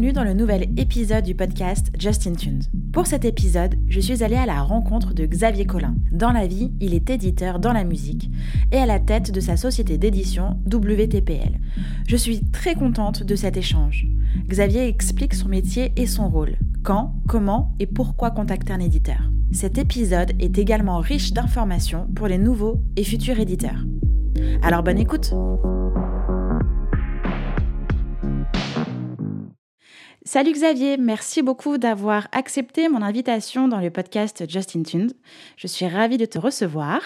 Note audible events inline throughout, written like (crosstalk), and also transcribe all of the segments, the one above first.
Bienvenue dans le nouvel épisode du podcast Justin Tunes. Pour cet épisode, je suis allée à la rencontre de Xavier Collin. Dans la vie, il est éditeur dans la musique et à la tête de sa société d'édition WTPL. Je suis très contente de cet échange. Xavier explique son métier et son rôle. Quand, comment et pourquoi contacter un éditeur? Cet épisode est également riche d'informations pour les nouveaux et futurs éditeurs. Alors bonne écoute Salut Xavier, merci beaucoup d'avoir accepté mon invitation dans le podcast Justin Tunes. Je suis ravie de te recevoir.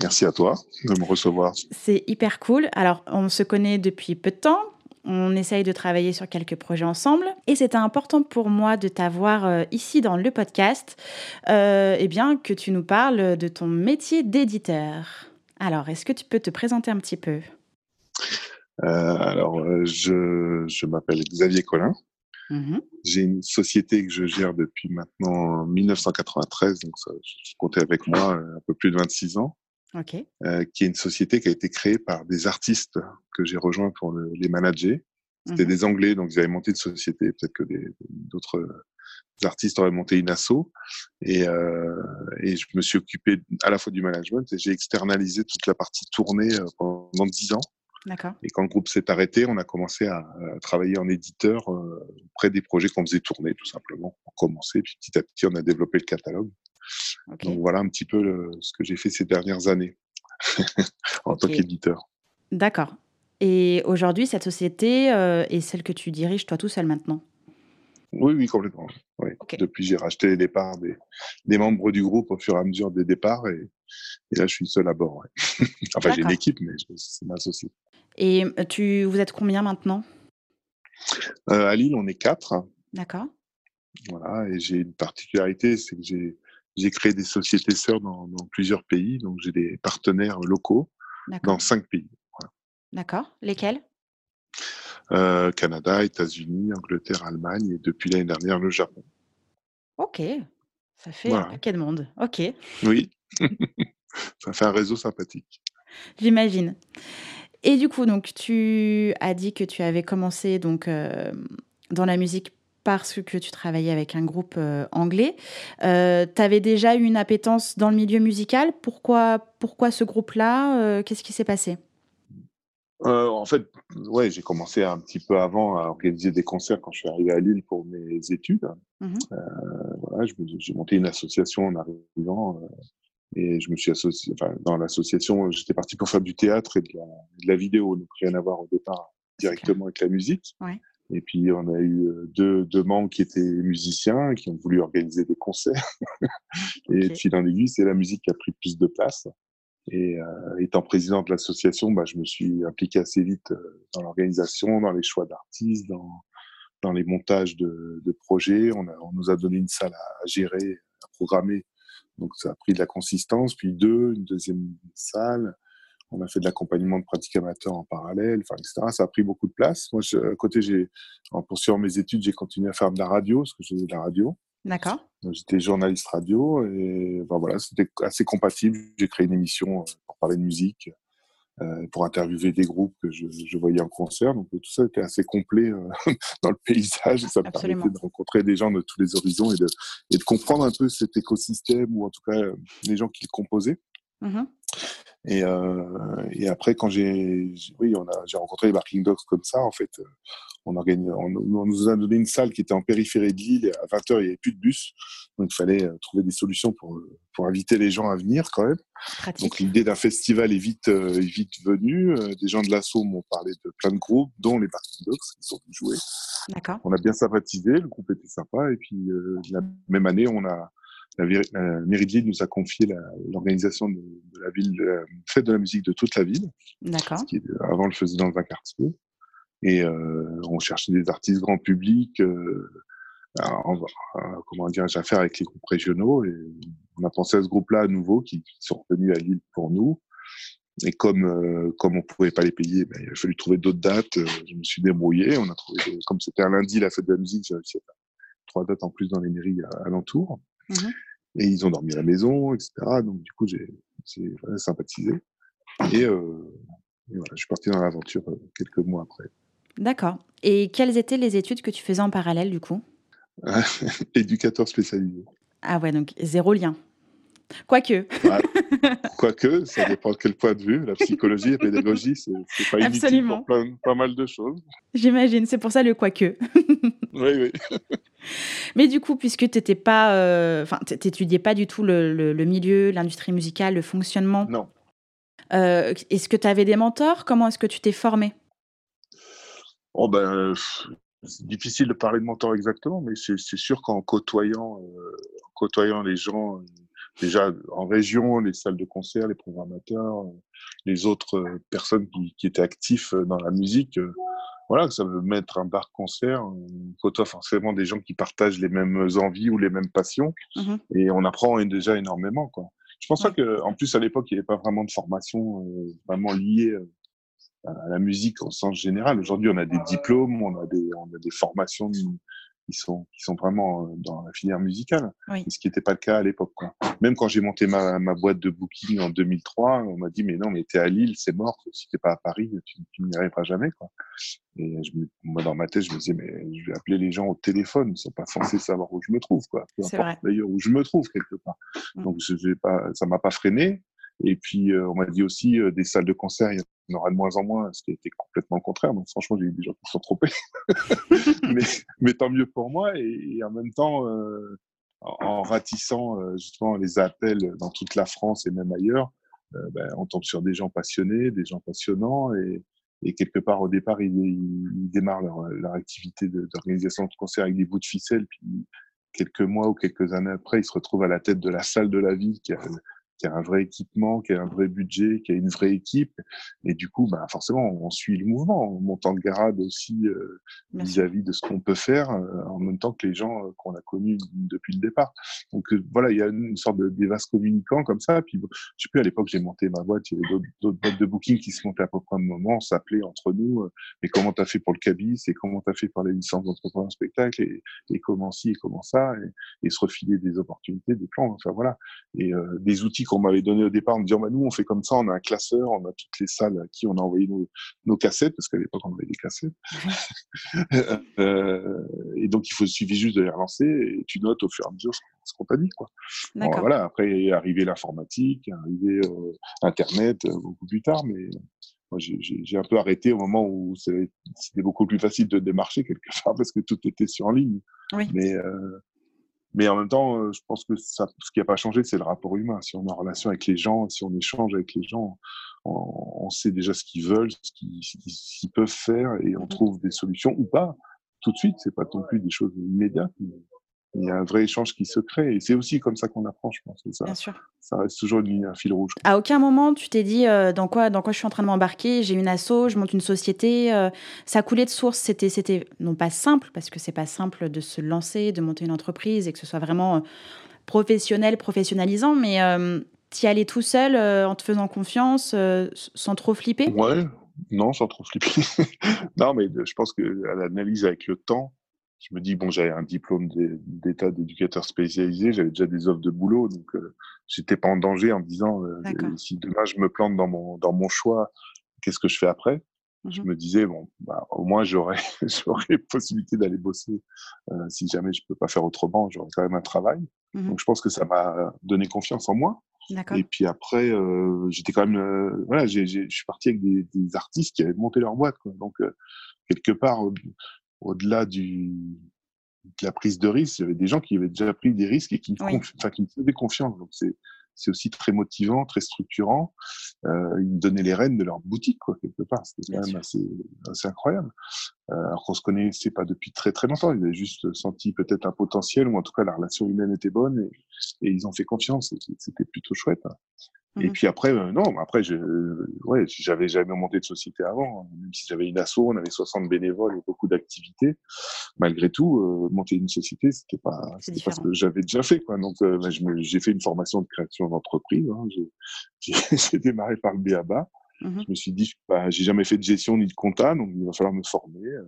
Merci à toi de me recevoir. C'est hyper cool. Alors, on se connaît depuis peu de temps. On essaye de travailler sur quelques projets ensemble. Et c'était important pour moi de t'avoir euh, ici dans le podcast, euh, eh bien, que tu nous parles de ton métier d'éditeur. Alors, est-ce que tu peux te présenter un petit peu? Euh, Alors, je, je m'appelle Xavier Collin. Mmh J'ai une société que je gère depuis maintenant 1993, donc ça, je comptais avec moi euh, un peu plus de 26 ans, okay. euh, qui est une société qui a été créée par des artistes que j'ai rejoints pour le, les manager. C'était mmh des Anglais, donc ils avaient monté une société. Peut-être que d'autres artistes auraient monté une asso. Et, euh, et je me suis occupé à la fois du management et j'ai externalisé toute la partie tournée euh, pendant 10 ans. Et quand le groupe s'est arrêté, on a commencé à, travailler en éditeur euh, auprès des projets qu'on faisait tourner, tout simplement. On commençait, puis petit à petit, on a développé le catalogue. Donc voilà un petit peu ce que j'ai fait ces dernières années (laughs) en tant qu'éditeur. D'accord. Et aujourd'hui, cette société euh, est celle que tu diriges toi tout seul maintenant? Oui, oui, complètement. Oui. Depuis, j'ai racheté les départs des, des, membres du groupe au fur et à mesure des départs et, là, je suis seul à bord. (laughs) enfin, j'ai une équipe, mais c'est ma société. Et tu, vous êtes combien maintenant? Euh, À Lille, on est quatre. D'accord. Voilà, et j'ai une particularité, c'est que j'ai, j'ai créé des sociétés sœurs dans, dans plusieurs pays, donc j'ai des partenaires locaux dans cinq pays. Voilà. D'accord. Lesquels? Euh, Canada, États-Unis, Angleterre, Allemagne et depuis l'année dernière le Japon. Ok, ça fait voilà. un paquet de monde. Ok. Oui, (laughs) ça fait un réseau sympathique. J'imagine. Et du coup, donc, tu as dit que tu avais commencé donc, euh, dans la musique parce que tu travaillais avec un groupe euh, anglais. Euh, tu avais déjà eu une appétence dans le milieu musical. Pourquoi, pourquoi ce groupe-là euh, Qu'est-ce qui s'est passé? En fait, ouais, j'ai commencé un petit peu avant à organiser des concerts quand je suis arrivé à Lille pour mes études. Mmh voilà, j'ai monté une association en arrivant et je me suis associé, enfin, dans l'association, j'étais parti pour faire du théâtre et de la, de la vidéo, donc rien à voir au départ directement avec la musique. Ouais. Et puis, on a eu euh, deux, deux membres qui étaient musiciens, qui ont voulu organiser des concerts. (laughs) et okay. fil en aiguille, c'est la musique qui a pris plus de place. Et euh, étant président de l'association, bah, je me suis impliqué assez vite euh, dans l'organisation, dans les choix d'artistes, dans, dans les montages de, de projets. On, a, on nous a donné une salle à gérer, à programmer donc ça a pris de la consistance, puis deux, une deuxième salle. On a fait de l'accompagnement de pratiques amateurs en parallèle, enfin, etc. Ça a pris beaucoup de place. Moi, je, à côté, j'ai, en poursuivant mes études, j'ai continué à faire de la radio, parce que je faisais de la radio. D'accord. J'étais journaliste radio et ben voilà, c'était assez compatible. J'ai créé une émission euh, pour parler de musique, pour interviewer des groupes que je, je, voyais en concert. Donc tout ça était assez complet euh, (laughs) dans le paysage et ça me Absolument. permettait de rencontrer des gens de tous les horizons et de, et de comprendre un peu cet écosystème ou en tout cas les gens qui le composaient. Mmh et, euh, et après, quand j'ai, oui, on a, j'ai rencontré les Barking Dogs comme ça, en fait, on, organise, on, on, nous a donné une salle qui était en périphérie de l'île. À 20h, il n'y avait plus de bus. Donc, il fallait euh, trouver des solutions pour, pour inviter les gens à venir quand même. Pratique. Donc, l'idée d'un festival est vite, euh, est vite venue. Des gens de l'assaut m'ont parlé de plein de groupes, dont les Barking Dogs, qui sont venus jouer. D'accord. On a bien sympathisé, le groupe était sympa. Et puis, euh, la même année, on a, la, la mairie de Lille nous a confié l'organisation de, de, la ville, de la fête de la musique de toute la ville. D'accord. Avant, on le faisait dans 20 quartiers. Et euh, on cherchait des artistes grand public, euh, à, à, comment dire, à faire avec les groupes régionaux. Et on a pensé à ce groupe-là à nouveau, qui, qui, sont revenus à Lille pour nous. Et comme euh, comme on pouvait pas les payer, ben, il a fallu trouver d'autres dates. Euh, je me suis débrouillé. On a trouvé, comme c'était un lundi la fête de la musique, j'ai réussi à faire trois dates en plus dans les mairies alentours. Mmh. Et ils ont dormi à la maison, etc. Donc du coup, j'ai voilà, sympathisé. Et, euh, et voilà, je suis parti dans l'aventure quelques mois après. D'accord. Et quelles étaient les études que tu faisais en parallèle du coup? (laughs) Éducateur spécialisé. Ah ouais, donc zéro lien. Quoique. (laughs) quoique, ça dépend de quel point de vue. La psychologie, la pédagogie, c'est pas Absolument. pour pas mal de choses. J'imagine, c'est pour ça le quoique. (laughs) oui, oui. (laughs) Mais du coup, puisque tu pas, euh, t'étudiais pas du tout le, milieu, l'industrie musicale, le fonctionnement. Non. Euh, est-ce que tu avais des mentors? Comment est-ce que tu t'es formé Oh ben, c'est difficile de parler de mentors exactement, mais c'est sûr qu'en côtoyant, euh, côtoyant les gens déjà en région, les salles de concert, les programmateurs, les autres euh, personnes qui, étaient actifs euh, dans la musique. Euh, voilà, ça veut mettre un bar concert, on côtoie forcément des gens qui partagent les mêmes envies ou les mêmes passions, mmh et on apprend déjà énormément. Quoi. Je pense pas que, en plus à l'époque, il n'y avait pas vraiment de formation vraiment liée à la musique au sens général. Aujourd'hui, on a des diplômes, on a des, on a des formations qui sont, qui sont vraiment euh, dans la filière musicale, ce qui n'était pas le cas à l'époque. Même quand j'ai monté ma, ma, boîte de booking en 2003, on m'a dit mais non mais t'es à Lille, c'est mort. Si t'es pas à Paris, tu, tu n'y arriveras jamais. Quoi. Et je moi dans ma tête, je me disais mais je vais appeler les gens au téléphone, ils sont pas censés savoir où je me trouve quoi. Peu importe d'ailleurs où je me trouve quelque part. Mmh. Donc je pas, ça m'a pas freiné. Et puis, euh, on m'a dit aussi, euh, des salles de concert, il y en aura de moins en moins, ce qui été complètement contraire. Donc, franchement, j'ai eu des gens qui sont trompés. (laughs) mais, mais, tant mieux pour moi. Et, en même temps, euh, en, ratissant justement les appels dans toute la France et même ailleurs, ben, on tombe sur des gens passionnés, des gens passionnants. Et, et quelque part, au départ, ils, ils démarrent leur, leur activité d'organisation de, concert avec des bouts de ficelle. Puis, quelques mois ou quelques années après, ils se retrouvent à la tête de la salle de la ville qui a un vrai équipement, qui a un vrai budget, qui a une vraie équipe. Et du coup, bah, forcément, on suit le mouvement, on monte en garde aussi euh, vis-à-vis de ce qu'on peut faire, euh, en même temps que les gens euh, qu'on a connus depuis le départ. Donc voilà, il y a une sorte de des vases communicants comme ça. Puis je sais plus, à l'époque, j'ai monté ma boîte, il y avait d'autres boîtes de booking qui se montaient à peu près au même moment, on s'appelait entre nous, mais comment tu as fait pour le cabis, et comment tu as fait pour les licences d'entrepreneur spectacle, et, et, comment ci, et comment ça, et, et, se refiler des opportunités, des plans, enfin voilà. Et des outils qu'on m'avait donné au départ en me disant bah, nous on fait comme ça, on a un classeur, on a toutes les salles à qui on a envoyé nos, nos cassettes parce qu'à l'époque on avait des cassettes. (laughs) euh, et donc il faut suffit juste de les relancer et tu notes au fur et à mesure ce qu'on t'a dit quoi. voilà après est arrivé l'informatique, arrivé euh, Internet euh, beaucoup plus tard, mais moi, j'ai un peu arrêté au moment où c'était beaucoup plus facile de démarcher quelque part parce que tout était sur en ligne. Oui. Mais euh, mais en même temps, euh, je pense que ça, ce qui n'a pas changé, c'est le rapport humain. Si on est en relation avec les gens, si on échange avec les gens, on, on sait déjà ce qu'ils veulent, ce qu'ils peuvent faire, et on mmh trouve des solutions ou pas tout de suite. C'est pas non plus des choses immédiates. Mais il y a un vrai échange qui se crée. Et c'est aussi comme ça qu'on apprend, je pense. Ça, Bien sûr. ça reste toujours une, un fil rouge. À aucun moment, tu t'es dit euh, dans, quoi, dans quoi je suis en train de m'embarquer, j'ai une asso, je monte une société. Euh, ça coulait de source. C'était, c'était non pas simple, parce que c'est pas simple de se lancer, de monter une entreprise et que ce soit vraiment euh, professionnel, professionnalisant, mais tu y allais tout seul en te faisant confiance, sans trop flipper? Ouais, non, sans trop flipper. (laughs) non, mais je pense que l'analyse avec le temps, je me dis bon j'avais un diplôme d'état d'éducateur spécialisé j'avais déjà des offres de boulot donc euh, j'étais pas en danger en me disant euh, si demain je me plante dans mon dans mon choix qu'est-ce que je fais après? Je mmh me disais bon bah, au moins j'aurais (laughs) j'aurais possibilité d'aller bosser euh, si jamais je peux pas faire autrement j'aurais quand même un travail. Mmh donc je pense que ça m'a donné confiance en moi. Et puis après euh, j'étais quand même euh, voilà j'ai je suis parti avec des, des, artistes qui avaient monté leur boîte quoi. donc quelque part au-delà du, de la prise de risque, il y avait des gens qui avaient déjà pris des risques et qui, me, enfin, qui me faisaient confiance. Donc c'est c'est aussi très motivant, très structurant. Euh, ils me donnaient les rênes de leur boutique, quoi, quelque part. C'était quand même assez, assez, incroyable. Euh, alors qu'on se connaissait pas depuis très très longtemps. Ils avaient juste senti peut-être un potentiel, ou en tout cas la relation humaine était bonne, et, et ils ont fait confiance. C'était plutôt chouette. Et mmh puis après, euh, non, après, je, ouais, j'avais jamais monté de société avant. Hein. Même si j'avais une asso, on avait 60 bénévoles et beaucoup d'activités. Malgré tout, euh, monter une société, c'était pas, c'était pas ce que j'avais déjà fait, quoi. Donc, euh, bah, j'ai fait une formation de création d'entreprise. Hein. J'ai (laughs) démarré par le BABA. Mmh je me suis dit, bah, j'ai jamais fait de gestion ni de compta, donc il va falloir me former. Euh.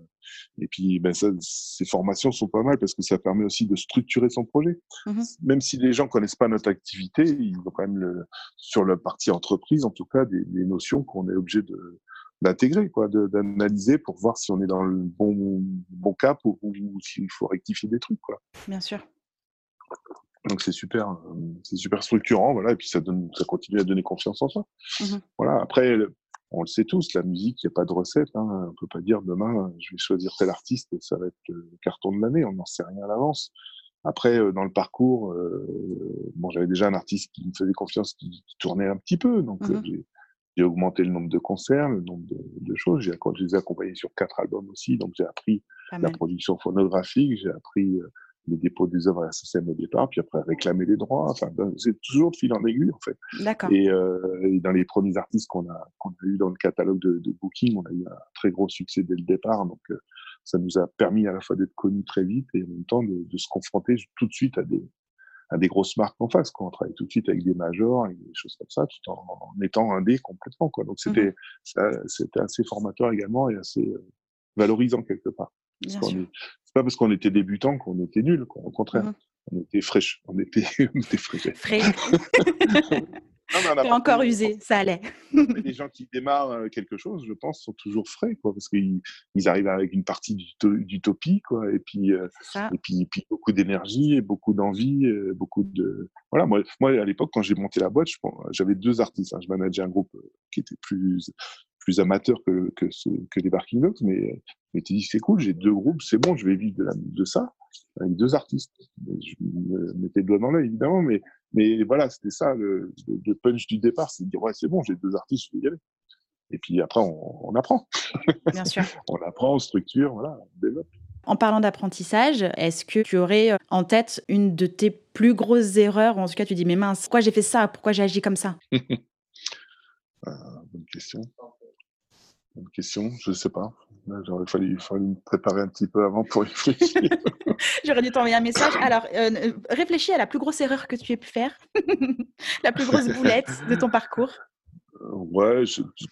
Et puis, ben, ça, ces formations sont pas mal parce que ça permet aussi de structurer son projet. Mmh même si les gens connaissent pas notre activité, ils ont quand même le, sur la partie entreprise, en tout cas, des, des notions qu'on est obligé de, d'intégrer, quoi, d'analyser pour voir si on est dans le bon, bon cap ou, s'il faut rectifier des trucs, quoi. Bien sûr. Donc c'est super, c'est super structurant, voilà, et puis ça donne, ça continue à donner confiance en soi. Mmh voilà. Après, on le sait tous, la musique, il n'y a pas de recette. Hein. On peut pas dire demain, je vais choisir tel artiste et ça va être le carton de l'année. On n'en sait rien à l'avance. Après, euh, dans le parcours, euh, bon, j'avais déjà un artiste qui me faisait confiance, qui, tournait un petit peu, donc euh, mmh j'ai augmenté le nombre de concerts, le nombre de, de choses. J'ai, je les ai accompagnés sur quatre albums aussi, donc j'ai appris la production phonographique, j'ai appris les dépôts des œuvres à la SSM au départ, puis après réclamer les droits. Enfin, ben, c'est toujours de fil en aiguille, en fait. D'accord. Et, euh, et, dans les premiers artistes qu'on a, qu'on a eu dans le catalogue de, de, Booking, on a eu un très gros succès dès le départ. Donc, euh, ça nous a permis à la fois d'être connus très vite et en même temps de, de, se confronter tout de suite à des, à des grosses marques en face. Quoi. On travaille tout de suite avec des majors et des choses comme ça, tout en, en étant indé complètement. Quoi. Donc, c'était, c'était assez formateur également et assez euh, valorisant quelque part. Bien sûr c'est pas parce qu'on était débutant qu'on était nul, au contraire. Mmh on était fraîche, on était, (laughs) on était frais. (laughs) Encore usé, ça allait. les gens qui démarrent euh, quelque chose, je pense, sont toujours frais, quoi, parce qu'ils ils arrivent avec une partie d'utopie, quoi, et puis, euh, et puis, puis beaucoup d'énergie beaucoup d'envie, euh, beaucoup de. Voilà, moi, moi à l'époque, quand j'ai monté la boîte, j'avais deux artistes. Hein. je manageais un groupe qui était plus plus amateur que, que, que les Barking Dogs, mais, mais tu dis c'est cool, j'ai deux groupes, c'est bon, je vais vivre de, la, de ça avec deux artistes. Je me mettais le doigt dans l'œil, évidemment, mais, mais voilà, c'était ça le, le, punch du départ, c'est de dire ouais, c'est bon, j'ai deux artistes, je vais y aller. Et puis après, on, on apprend. Bien sûr. (laughs) on apprend, on structure, voilà, on développe. En parlant d'apprentissage, est-ce que tu aurais en tête une de tes plus grosses erreurs En tout cas, tu dis, mais mince, pourquoi j'ai fait ça Pourquoi j'ai agi comme ça? Euh, (laughs) Bonne question question, je ne sais pas. J'aurais fallu, fallu, me préparer un petit peu avant pour réfléchir. (laughs) J'aurais dû t'envoyer un message. Alors, euh, réfléchis à la plus grosse erreur que tu aies pu faire, (laughs) la plus grosse boulette de ton parcours. Euh, ouais,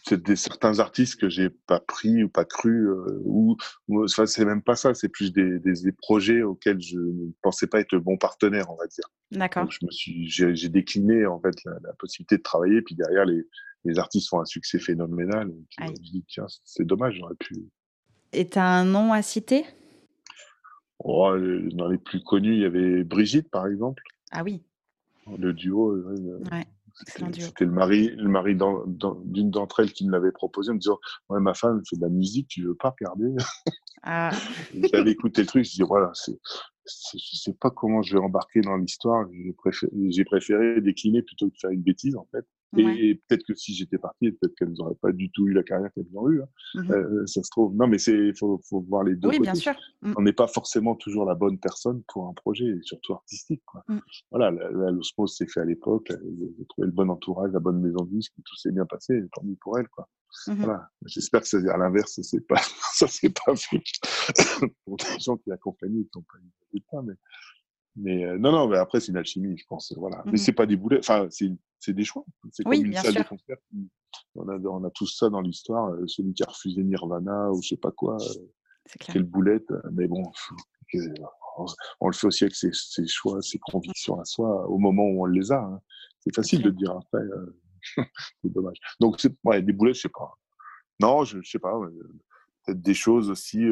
c'est des certains artistes que j'ai pas pris ou pas cru, euh, ou, enfin, c'est même pas ça, c'est plus des, des, projets auxquels je ne pensais pas être le bon partenaire, on va dire. D'accord. Je me suis, j'ai décliné en fait la, la, possibilité de travailler, puis derrière les, les artistes font un succès phénoménal. Et je me dis, tiens, c'est dommage, j'aurais pu. Et tu as un nom à citer? Oh, Dans les plus connus, il y avait Brigitte, par exemple. Ah oui. Le duo. Ouais, C'était le mari, le mari d'une d'entre elles qui me l'avait proposé en me disant Ouais, ma femme fait de la musique, tu veux pas regarder? Ah. J'avais écouté le truc, je dis Voilà, c'est je sais pas comment je vais embarquer dans l'histoire. J'ai préféré, préféré, décliner plutôt que de faire une bêtise, en fait. Et, peut-être que si j'étais parti, peut-être qu'elles n'auraient pas du tout eu la carrière qu'elles ont eue. Hein. Mmh euh, ça se trouve. Non, mais c'est faut, faut voir les deux. Oui, côtés. bien sûr. Mmh. On n'est pas forcément toujours la bonne personne pour un projet, surtout artistique. Quoi. Mmh. Voilà, l'osmose s'est fait à l'époque. J'ai trouvé le bon entourage, la bonne maison de disque, tout s'est bien passé. Tant mieux pour elle, quoi. Voilà. J'espère que c'est à l'inverse, c'est pas (laughs) ça, c'est pas fait (laughs) pour des gens qui accompagnent et qui n'ont pas eu mais mais euh, non, non, mais après, c'est une alchimie, je pense. Voilà. Mais c'est pas des boulets, enfin, c'est des choix. C'est comme une salle de concert. On a, on a tous ça dans l'histoire. Euh, celui qui a refusé Nirvana ou je sais pas quoi, euh, quelle boulette. Mais bon, on, le fait aussi avec ses, ses, choix, ses convictions à soi au moment où on les a. Hein. C'est facile de dire après. (laughs) c'est dommage. Donc, ouais, des boulettes, je sais pas. Non, je, je sais pas. Peut-être des choses aussi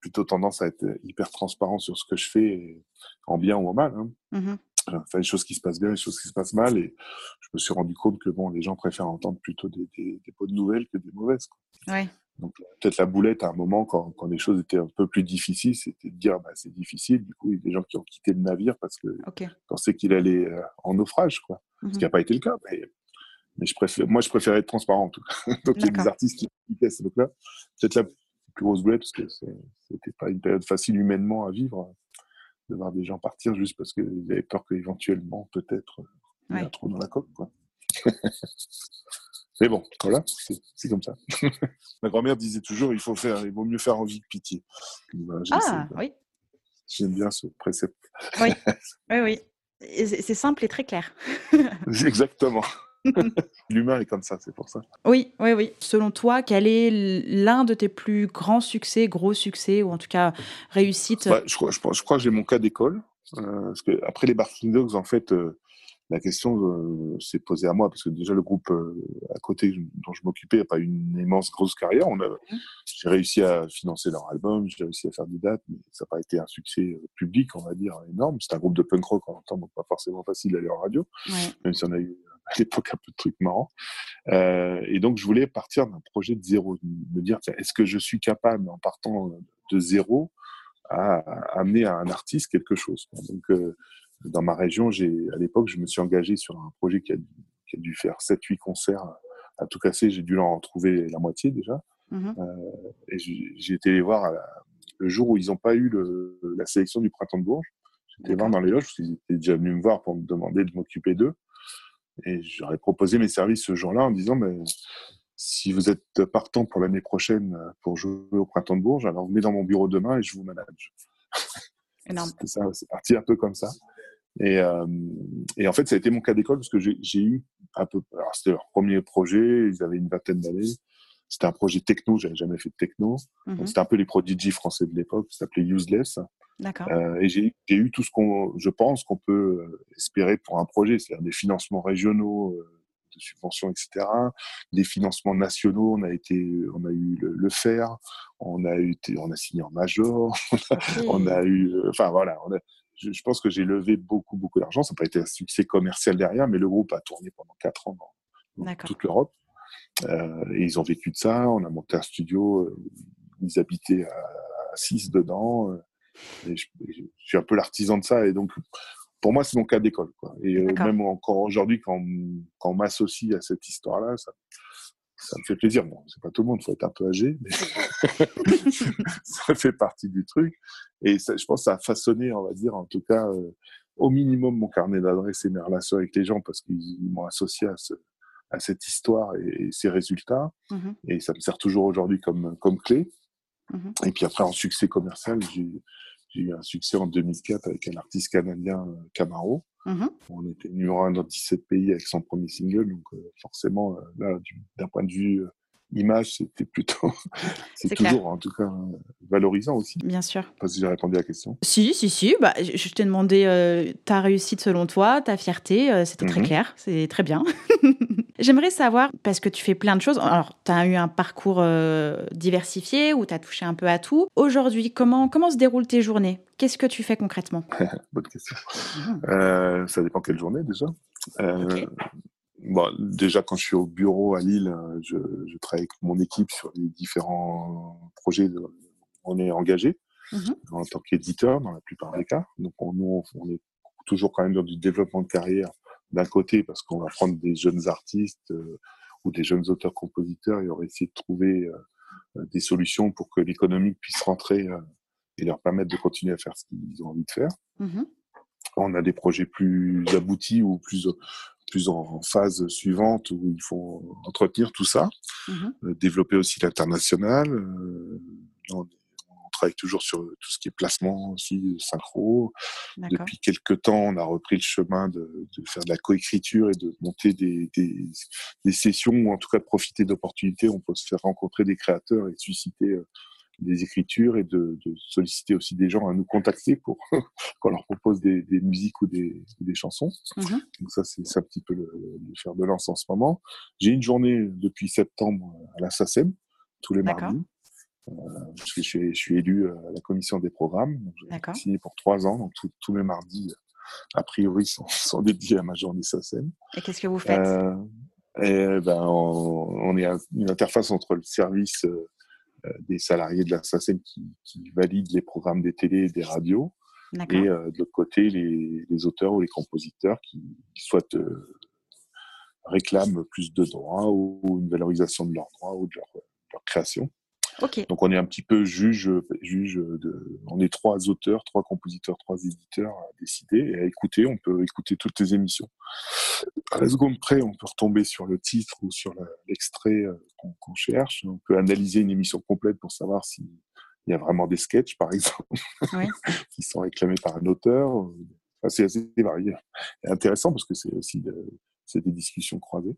plutôt tendance à être hyper transparent sur ce que je fais, en bien ou en mal. Hein. Mmh enfin, les choses qui se passent bien, les choses qui se passent mal. Et je me suis rendu compte que bon, les gens préfèrent entendre plutôt des, des, des bonnes nouvelles que des mauvaises. Ouais. Donc peut-être la boulette à un moment, quand, quand les choses étaient un peu plus difficiles, c'était de dire bah, c'est difficile. Du coup, il y a des gens qui ont quitté le navire parce que okay. pensaient qu'il allait euh, en naufrage. Quoi. Ce qui n'a pas été le cas. Mais, mais je préfère, moi, je préférais être transparent en tout cas. (laughs) Donc il y a des artistes qui quittaient ce là Peut-être la plus grosse boulette parce que c'était pas une période facile humainement à vivre de voir des gens partir juste parce qu'ils avaient peur qu'éventuellement, peut-être, il y ait un trou dans la coque. Quoi. (laughs) Mais bon, voilà, c'est comme ça. (laughs) Ma grand-mère disait toujours il faut faire, il vaut mieux faire envie que pitié. ah, oui. J'aime bien ce précepte. Oui, (laughs) oui, oui. C'est simple et très clair. Exactement. (laughs) L'humain est comme ça, c'est pour ça. Oui, oui, oui. Selon toi, quel est l'un de tes plus grands succès, gros succès, ou en tout cas réussite je, crois, je, crois, que j'ai mon cas d'école. Euh, parce que après les Barking Dogs, en fait, euh, la question s'est posée à moi parce que déjà le groupe à côté dont je m'occupais n'a pas une immense grosse carrière. On mmh. j'ai réussi à financer leur album, j'ai réussi à faire des dates, mais ça n'a pas été un succès public, on va dire, énorme. C'est un groupe de punk rock en même temps, donc pas forcément facile d'aller en radio, même si on a eu (laughs) à l'époque un peu de trucs marrants. Euh, et donc, je voulais partir d'un projet de zéro, me dire, est-ce que je suis capable, en partant de zéro, à, amener à un artiste quelque chose Donc, euh, dans ma région, j'ai, à l'époque, je me suis engagé sur un projet qui a, qui a dû faire 7-8 concerts à tout casser. J'ai dû en trouver la moitié déjà. Mmh euh, et j'ai été les voir le jour où ils n'ont pas eu le, la sélection du Printemps de Bourges. J'étais voir dans les loges, ils étaient déjà venus me voir pour me demander de m'occuper d'eux. Et j'aurais proposé mes services ce jour-là en disant, mais si vous êtes partant pour l'année prochaine pour jouer au Printemps de Bourges, alors venez dans mon bureau demain et je vous manage. (laughs) c'est parti un peu comme ça. Et, euh, et, en fait, ça a été mon cas d'école parce que j'ai eu un peu. Alors, c'était leur premier projet, ils avaient une vingtaine d'années. C'était un projet techno, j'avais jamais fait de techno. Mm-hmm. C'était un peu les prodigies français de l'époque, ça s'appelait Useless. Euh, et j'ai eu tout ce qu'on, je pense, qu'on peut euh, espérer pour un projet, c'est-à-dire des financements régionaux, euh, de subventions, etc. Des financements nationaux, on a été, on a eu le, le FAIR, on a eu, on a signé en major, (laughs) on a eu, enfin voilà, on a, je, je, pense que j'ai levé beaucoup, beaucoup d'argent. Ça n'a pas été un succès commercial derrière, mais le groupe a tourné pendant quatre ans dans, dans toute l'Europe. Euh, et ils ont vécu de ça. On a monté un studio. Ils habitaient à, à six dedans. Et je, suis un peu l'artisan de ça. Et donc, pour moi, c'est mon cas d'école. Et euh, même encore aujourd'hui, quand, quand on m'associe à cette histoire-là, ça, ça, me fait plaisir. Bon, c'est pas tout le monde, il faut être un peu âgé, mais (laughs) ça fait partie du truc. Et ça, je pense que ça a façonné, on va dire, en tout cas, euh, au minimum, mon carnet d'adresses et mes relations avec les gens parce qu'ils m'ont associé à, ce, à cette histoire et, ces résultats. Mmh et ça me sert toujours aujourd'hui comme, comme clé. Mmh et puis après, en succès commercial, j'ai eu un succès en 2004 avec un artiste canadien, euh, Camaro. Mmh On était numéro un dans 17 pays avec son premier single. Donc, euh, forcément, euh, là, d'un point de vue image, c'était plutôt. (laughs) c'est toujours, en tout cas, valorisant aussi. Bien sûr. Je sais pas si j'ai répondu à la question. Si, si, si. Bah, je t'ai demandé ta réussite selon toi, ta fierté. c'était très mmh clair. C'est très bien. (laughs) J'aimerais savoir, parce que tu fais plein de choses, alors tu as eu un parcours euh, diversifié où tu as touché un peu à tout. Aujourd'hui, comment, comment se déroulent tes journées? Qu'est-ce que tu fais concrètement? (laughs) Bonne question. Mmh. Euh, ça dépend quelle journée déjà. Euh, bon, déjà, quand je suis au bureau à Lille, je, je, travaille avec mon équipe sur les différents projets. De, on est engagé mmh en tant qu'éditeur dans la plupart des cas. Donc, on, nous, on est toujours quand même dans du développement de carrière d'un côté parce qu'on va prendre des jeunes artistes euh, ou des jeunes auteurs-compositeurs et on va essayer de trouver euh, des solutions pour que l'économie puisse rentrer euh, et leur permettre de continuer à faire ce qu'ils ont envie de faire. Mmh on a des projets plus aboutis ou plus plus en phase suivante où il faut entretenir tout ça, mmh développer aussi l'international. on travaille toujours sur tout ce qui est placement aussi, synchro. Depuis quelques temps, on a repris le chemin de, de faire de la coécriture et de monter des, des, des, sessions ou en tout cas de profiter d'opportunités. On peut se faire rencontrer des créateurs et susciter euh, des écritures et de, de, solliciter aussi des gens à nous contacter pour (laughs) qu'on leur propose des, des, musiques ou des, des chansons. Mmh Donc ça, c'est un petit peu le, le fer de lance en ce moment. J'ai une journée depuis septembre à la SACEM, tous les mardis. Euh, parce que je suis, je suis, élu euh, à la commission des programmes. J'ai signé pour trois ans, donc tous mes mardis, a priori, sont, sont, dédiés à ma journée SACEM. Et qu'est-ce que vous faites? Euh, et, ben, on, on, est une interface entre le service euh, des salariés de la SACEM qui, qui valide les programmes des télés et des radios, et euh, de l'autre côté, les, les, auteurs ou les compositeurs qui, qui souhaitent réclament plus de droits ou une valorisation de leurs droits ou de leur, de leur création. Donc on est un petit peu juge, juge de, on est trois auteurs, trois compositeurs, trois éditeurs à décider et à écouter. On peut écouter toutes les émissions. À la seconde près, on peut retomber sur le titre ou sur l'extrait euh, qu'on cherche. On peut analyser une émission complète pour savoir s'il y a vraiment des sketchs, par exemple, (laughs) qui sont réclamés par un auteur. c'est assez varié et intéressant parce que c'est aussi de, des discussions croisées.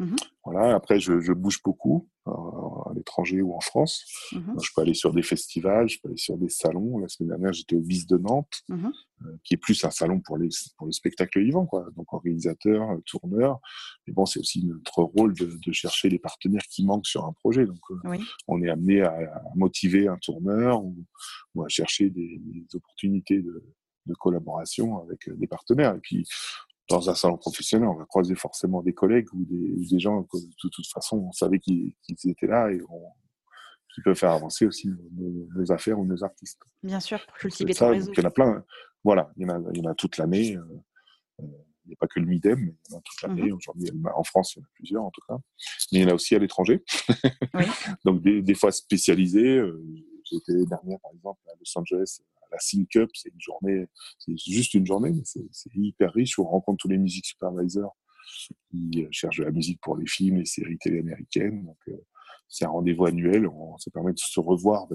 Mmh voilà. Après, je, je bouge beaucoup euh, à l'étranger ou en France. Mmh je peux aller sur des festivals, je peux aller sur des salons. La semaine dernière, j'étais au Vice de Nantes, mmh euh, qui est plus un salon pour, les, pour le spectacle vivant, quoi. Donc organisateur, tourneur. Mais bon, c'est aussi notre rôle de, de, chercher les partenaires qui manquent sur un projet. Donc, euh, on est amené à, à, motiver un tourneur ou, ou à chercher des, des opportunités de, de collaboration avec des partenaires. Et puis, dans un salon professionnel, on va croiser forcément des collègues ou des, des gens que de toute façon on savait qu'ils étaient là et on, qui peuvent faire avancer aussi nos, affaires ou nos artistes. Bien sûr, pour cultiver ton réseau. Il y en a plein. Voilà, il y en a, il y en a toute l'année. Euh, il n'y a pas que le MIDEM, mais il y en a toute l'année. Mhm. Aujourd'hui, en France, il y en a plusieurs en tout cas. Mais il y en a aussi à l'étranger. Oui. (laughs) Donc des, des, fois spécialisés. Euh, été l'année dernière, par exemple, à Los Angeles la Sync Up, c'est une journée, c'est juste une journée, mais c'est hyper riche on rencontre tous les musiques supervisors qui euh, cherchent de la musique pour les films, les séries télé américaines. Donc, euh, c'est un rendez-vous annuel. On, ça permet de se revoir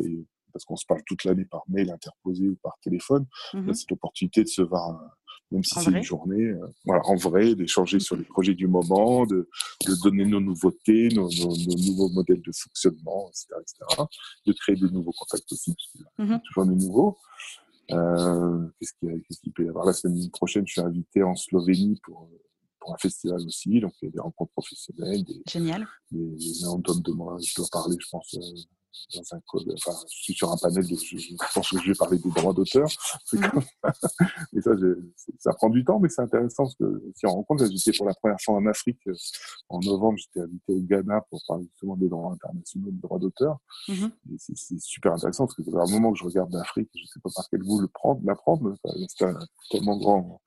parce qu'on se parle toute l'année par mail interposé ou par téléphone. Mm C'est l'opportunité de se voir même si c'est une journée, euh, voilà, en vrai, d'échanger sur les projets du moment, de, de donner nos nouveautés, nos, nos, nos, nouveaux modèles de fonctionnement, etc., etc., de créer de nouveaux contacts aussi, parce a toujours des nouveaux. Euh, Qu'est-ce qu'il peut y avoir? La semaine prochaine, je suis invité en Slovénie pour, pour un festival aussi, donc il y a des rencontres professionnelles. Des, Génial. Des, des de moi, je dois parler, je pense, euh, dans un enfin, je suis sur un panel de, je, pense que je vais parler des droits d'auteur. Mmh. (laughs) et ça, ça prend du temps, mais c'est intéressant parce que si on rencontre, j'étais pour la première fois en Afrique euh, en novembre, j'étais invité au Ghana pour parler justement des droits internationaux des droits d'auteur. Mmh. C'est super intéressant parce que c'est un moment que je regarde l'Afrique, je sais pas par quel bout le prendre, la prendre, c'est tellement grand,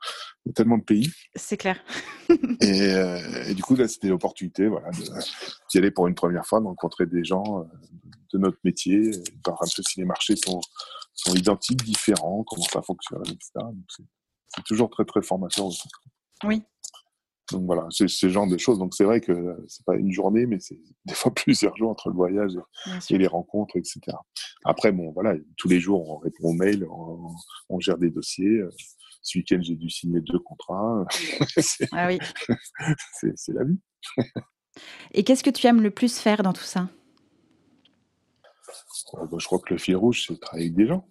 il y a tellement de pays. C'est clair. (laughs) et, euh, et, du coup, là, c'était l'opportunité, voilà, d'y aller pour une première fois, de rencontrer des gens, euh, de notre métier, voir un peu si les marchés sont, sont identiques, différents, comment ça fonctionne, etc. c'est toujours très, très formateur aussi. Oui. Donc voilà, c'est ce genre de choses. Donc c'est vrai que c'est pas une journée, mais c'est (laughs) des fois plusieurs jours entre le voyage et, les rencontres, etc. Après, bon, voilà, tous les jours, on répond aux mails, on, on gère des dossiers. Ce week-end, j'ai dû signer deux contrats. (laughs) ah oui. (laughs) c'est la vie. et qu'est-ce que tu aimes le plus faire dans tout ça? Je crois que le fil rouge, c'est de travailler avec des gens,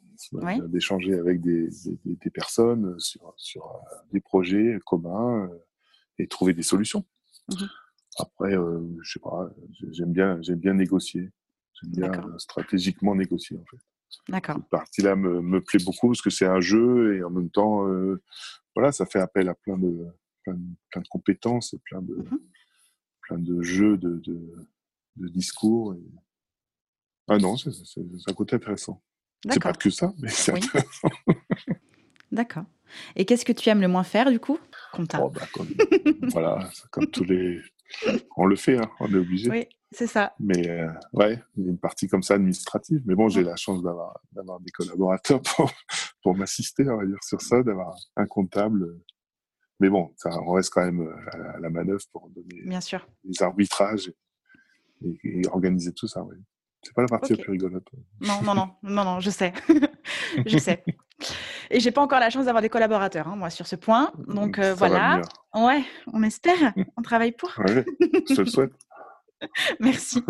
d'échanger avec des, des, des, personnes sur, sur euh, des projets communs euh, et trouver des solutions. Mmh Après, euh, je sais pas, j'aime bien, j'aime bien négocier. J'aime bien stratégiquement négocier, en fait. D'accord. Cette partie-là me, me, plaît beaucoup parce que c'est un jeu et en même temps, voilà, ça fait appel à plein de, plein de, plein de compétences et plein de, mmh plein de jeux de, de, de discours. Et, ah non, c'est un côté intéressant. C'est pas que ça, mais c'est intéressant. D'accord. Et qu'est-ce que tu aimes le moins faire du coup? Comptable. Oh, bah, comme, voilà, comme tous les. On le fait, hein, on est obligé. Oui, c'est ça. Mais euh, ouais, il y a une partie comme ça administrative. Mais bon, j'ai la chance d'avoir des collaborateurs pour, pour m'assister, on va dire, sur ça, d'avoir un comptable. Mais bon, ça, on reste quand même à la, manœuvre pour donner Bien sûr. les arbitrages et, et organiser tout ça. Oui. C'est pas la partie la plus rigolote. Non, non, non, (laughs) non, non, je sais. (laughs) je sais. Et j'ai pas encore la chance d'avoir des collaborateurs, hein, moi, sur ce point. Donc euh, voilà. Ouais, on espère. On travaille pour. ouais, je le souhaite. (laughs) Merci.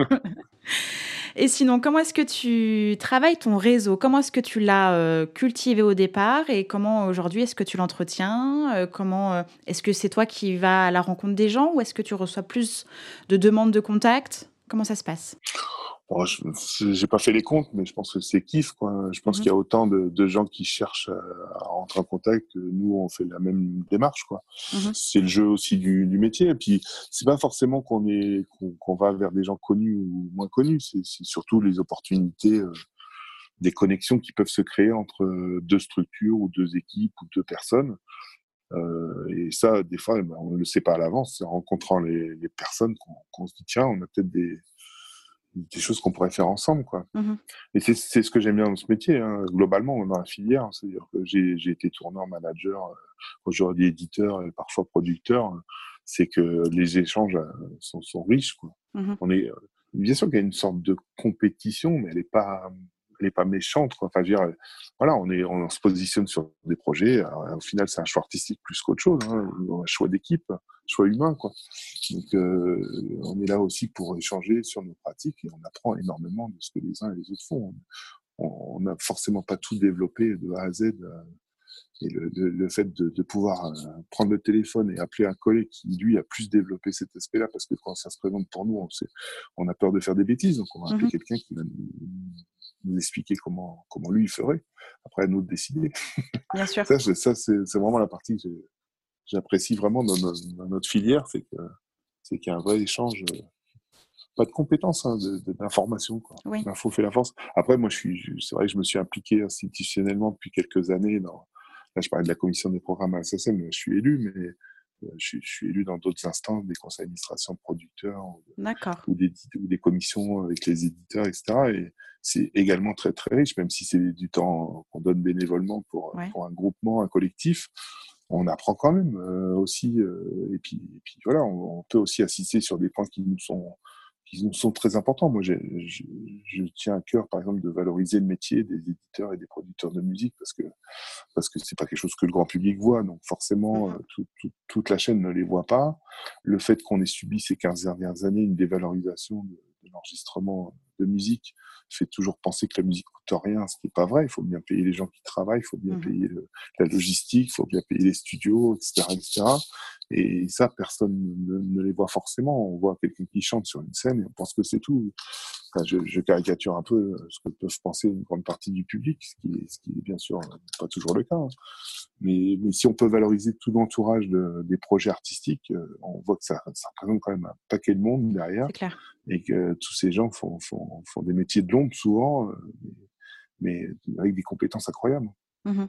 Et sinon, comment est-ce que tu travailles ton réseau? Comment est-ce que tu l'as euh, cultivé au départ? Et comment aujourd'hui est-ce que tu l'entretiens? Euh, Comment est-ce que c'est toi qui vas à la rencontre des gens? Ou est-ce que tu reçois plus de demandes de contact? Comment ça se passe? Bon, je j'ai pas fait les comptes, mais je pense que c'est kiff. Quoi. Je pense mmh qu'il y a autant de, de, gens qui cherchent à, rentrer en contact que nous, on fait la même démarche. Quoi. Mmh c'est le jeu aussi du, du, métier. Et puis, c'est pas forcément qu'on est qu'on va vers des gens connus ou moins connus. C'est surtout les opportunités, euh, des connexions qui peuvent se créer entre deux structures ou deux équipes ou deux personnes. Euh, et ça, des fois, ben, on ne le sait pas à l'avance. C'est en rencontrant les, les personnes qu'on se dit tiens, on a peut-être des des choses qu'on pourrait faire ensemble, quoi. Mmh et c'est ce que j'aime bien dans ce métier, hein. globalement, dans la filière. C'est-à-dire que j'ai été tourneur, manager, euh, aujourd'hui éditeur et parfois producteur. C'est que les échanges euh, sont, sont riches, quoi. Mmh On est, euh, bien sûr qu'il y a une sorte de compétition, mais elle est pas, elle est pas méchante. Quoi. Enfin, je veux dire, voilà, on est, on se positionne sur des projets. au final, c'est un choix artistique plus qu'autre chose, hein, un choix d'équipe, choix humain, quoi. Donc, euh, on est là aussi pour échanger sur nos pratiques et on apprend énormément de ce que les uns et les autres font. On n'a forcément pas tout développé de A à Z. Euh, et le, le, fait de, de pouvoir euh, prendre le téléphone et appeler un collègue qui, lui, a plus développé cet aspect-là, parce que quand ça se présente pour nous, on, sait, on a peur de faire des bêtises, donc on va appeler mmh quelqu'un qui va nous, nous, expliquer comment, comment lui il ferait. Après, à nous de décider. Bien sûr. ça, ça c'est vraiment la partie que j'apprécie vraiment dans, notre filière, c'est que c'est qu'il y a un vrai échange pas de compétences, hein, d'information. Oui. L'info fait la force. Après, moi, je suis, c'est vrai que je me suis impliqué institutionnellement depuis quelques années dans, Là, je parlais de la commission des programmes à SSM, je suis élu, mais euh, je suis, élu dans d'autres instances, des conseils d'administration de producteurs ou, des, ou des commissions avec les éditeurs, etc. Et c'est également très très riche, même si c'est du temps qu'on donne bénévolement pour, pour un groupement, un collectif on apprend quand même euh, aussi euh, et puis et puis voilà on, peut aussi assister sur des points qui nous sont qui nous sont très importants. Moi, je, je, tiens à cœur, par exemple, de valoriser le métier des éditeurs et des producteurs de musique parce que parce que c'est pas quelque chose que le grand public voit. Donc forcément, mmh euh, toute la chaîne ne les voit pas. Le fait qu'on ait subi ces 15 dernières années une dévalorisation de, de l'enregistrement de musique fait toujours penser que la musique coûte rien, ce qui n'est pas vrai. Il faut bien payer les gens qui travaillent, il faut bien mmh payer la logistique, il faut bien payer les studios, etc., etc. Et ça, personne ne, les voit forcément. On voit quelqu'un qui chante sur une scène et on pense que c'est tout. Enfin, je, je, caricature un peu ce que peuvent penser une grande partie du public, ce qui est, ce qui est bien sûr pas toujours le cas. Hein. Mais, mais si on peut valoriser tout l'entourage de, des projets artistiques, euh, on voit que ça, ça représente quand même un paquet de monde derrière. Et que tous ces gens font, font, font des métiers de l'ombre souvent, euh, mais, avec des compétences incroyables. Mmh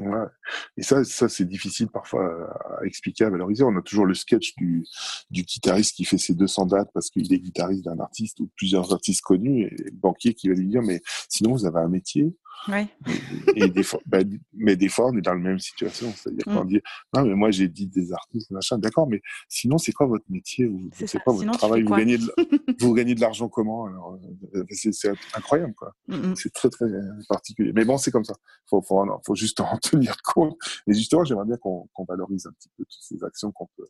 Ouais. Et ça, ça c'est difficile parfois à expliquer, à valoriser. On a toujours le sketch du, du guitariste qui fait ses 200 dates parce qu'il est guitariste d'un artiste ou plusieurs artistes connus et le banquier qui va lui dire mais sinon vous avez un métier Et, des fois, bah, mais des fois, on est dans la même situation. C'est-à-dire qu'on mm. dit, non, mais moi, j'ai dit des artistes, machin. D'accord, mais sinon, c'est quoi votre métier C'est quoi votre travail? vous, gagnez de, (laughs) vous gagnez de l'argent comment Alors, euh, c'est incroyable, quoi. Mm, mm. C'est très, très particulier. Mais bon, c'est comme ça. Faut, faut, faut juste en (laughs) tenir compte. Et justement, j'aimerais bien qu'on valorise un petit peu toutes ces actions qu'on peut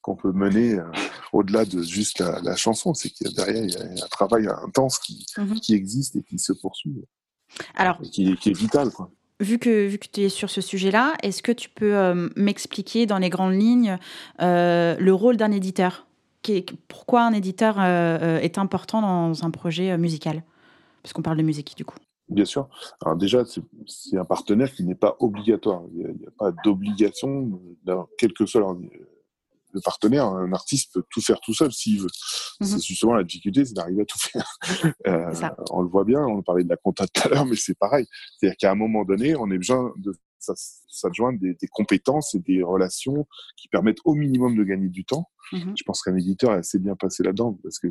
qu'on peut mener euh, au-delà de juste la, chanson, c'est qu'il y a derrière il y a un travail intense qui, mm-hmm. qui existe et qui se poursuit. Alors, qui, est vital. Quoi. Vu que, vu que tu es sur ce sujet-là, est-ce que tu peux euh, m'expliquer dans les grandes lignes euh, le rôle d'un éditeur? Pourquoi un éditeur euh, est important dans un projet musical? Puisqu'on parle de musique, du coup. Bien sûr. Alors déjà, c'est un partenaire qui n'est pas obligatoire. Il n'y a, pas d'obligation, quel que soit leur, le partenaire, un artiste peut tout faire tout seul s'il veut. Mhm. C'est justement la difficulté, c'est d'arriver à tout faire. (laughs) Euh, on le voit bien, on parlait de la compta tout à l'heure, mais c'est pareil. C'est-à-dire qu'à un moment donné, on a besoin de s'adjoindre des, des compétences et des relations qui permettent au minimum de gagner du temps. Mhm. Je pense qu'un éditeur est assez bien passé là-dedans parce que,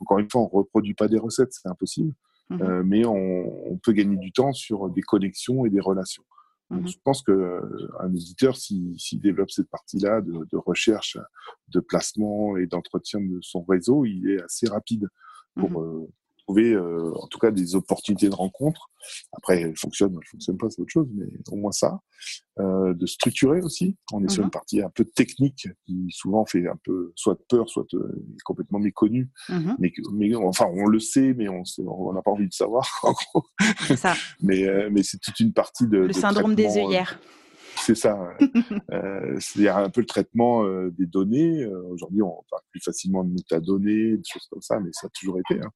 encore une fois, on reproduit pas des recettes, c'est impossible. Mhm. Euh, mais on, on, peut gagner du temps sur des connexions et des relations. Mmh je pense que euh, un éditeur, s'il développe cette partie-là de, de, recherche, de placement et d'entretien de son réseau, il est assez rapide pour mmh euh, trouver, euh, en tout cas, des opportunités de rencontre. Après, elles fonctionnent, elles fonctionnent pas, c'est autre chose, mais au moins ça. Euh, de structurer aussi. On est sur une mmh partie un peu technique qui souvent fait un peu soit peur, soit complètement méconnue. Mais, mais enfin, on le sait, mais on on n'a pas envie de savoir. (laughs) En gros. Ça. mais mais c'est toute une partie de le syndrome des œillères. C'est ça. (laughs) euh, c'est un peu le traitement euh, des données. Euh, aujourd'hui, on parle plus facilement de métadonnées, des choses comme ça, mais ça a toujours été. Hein.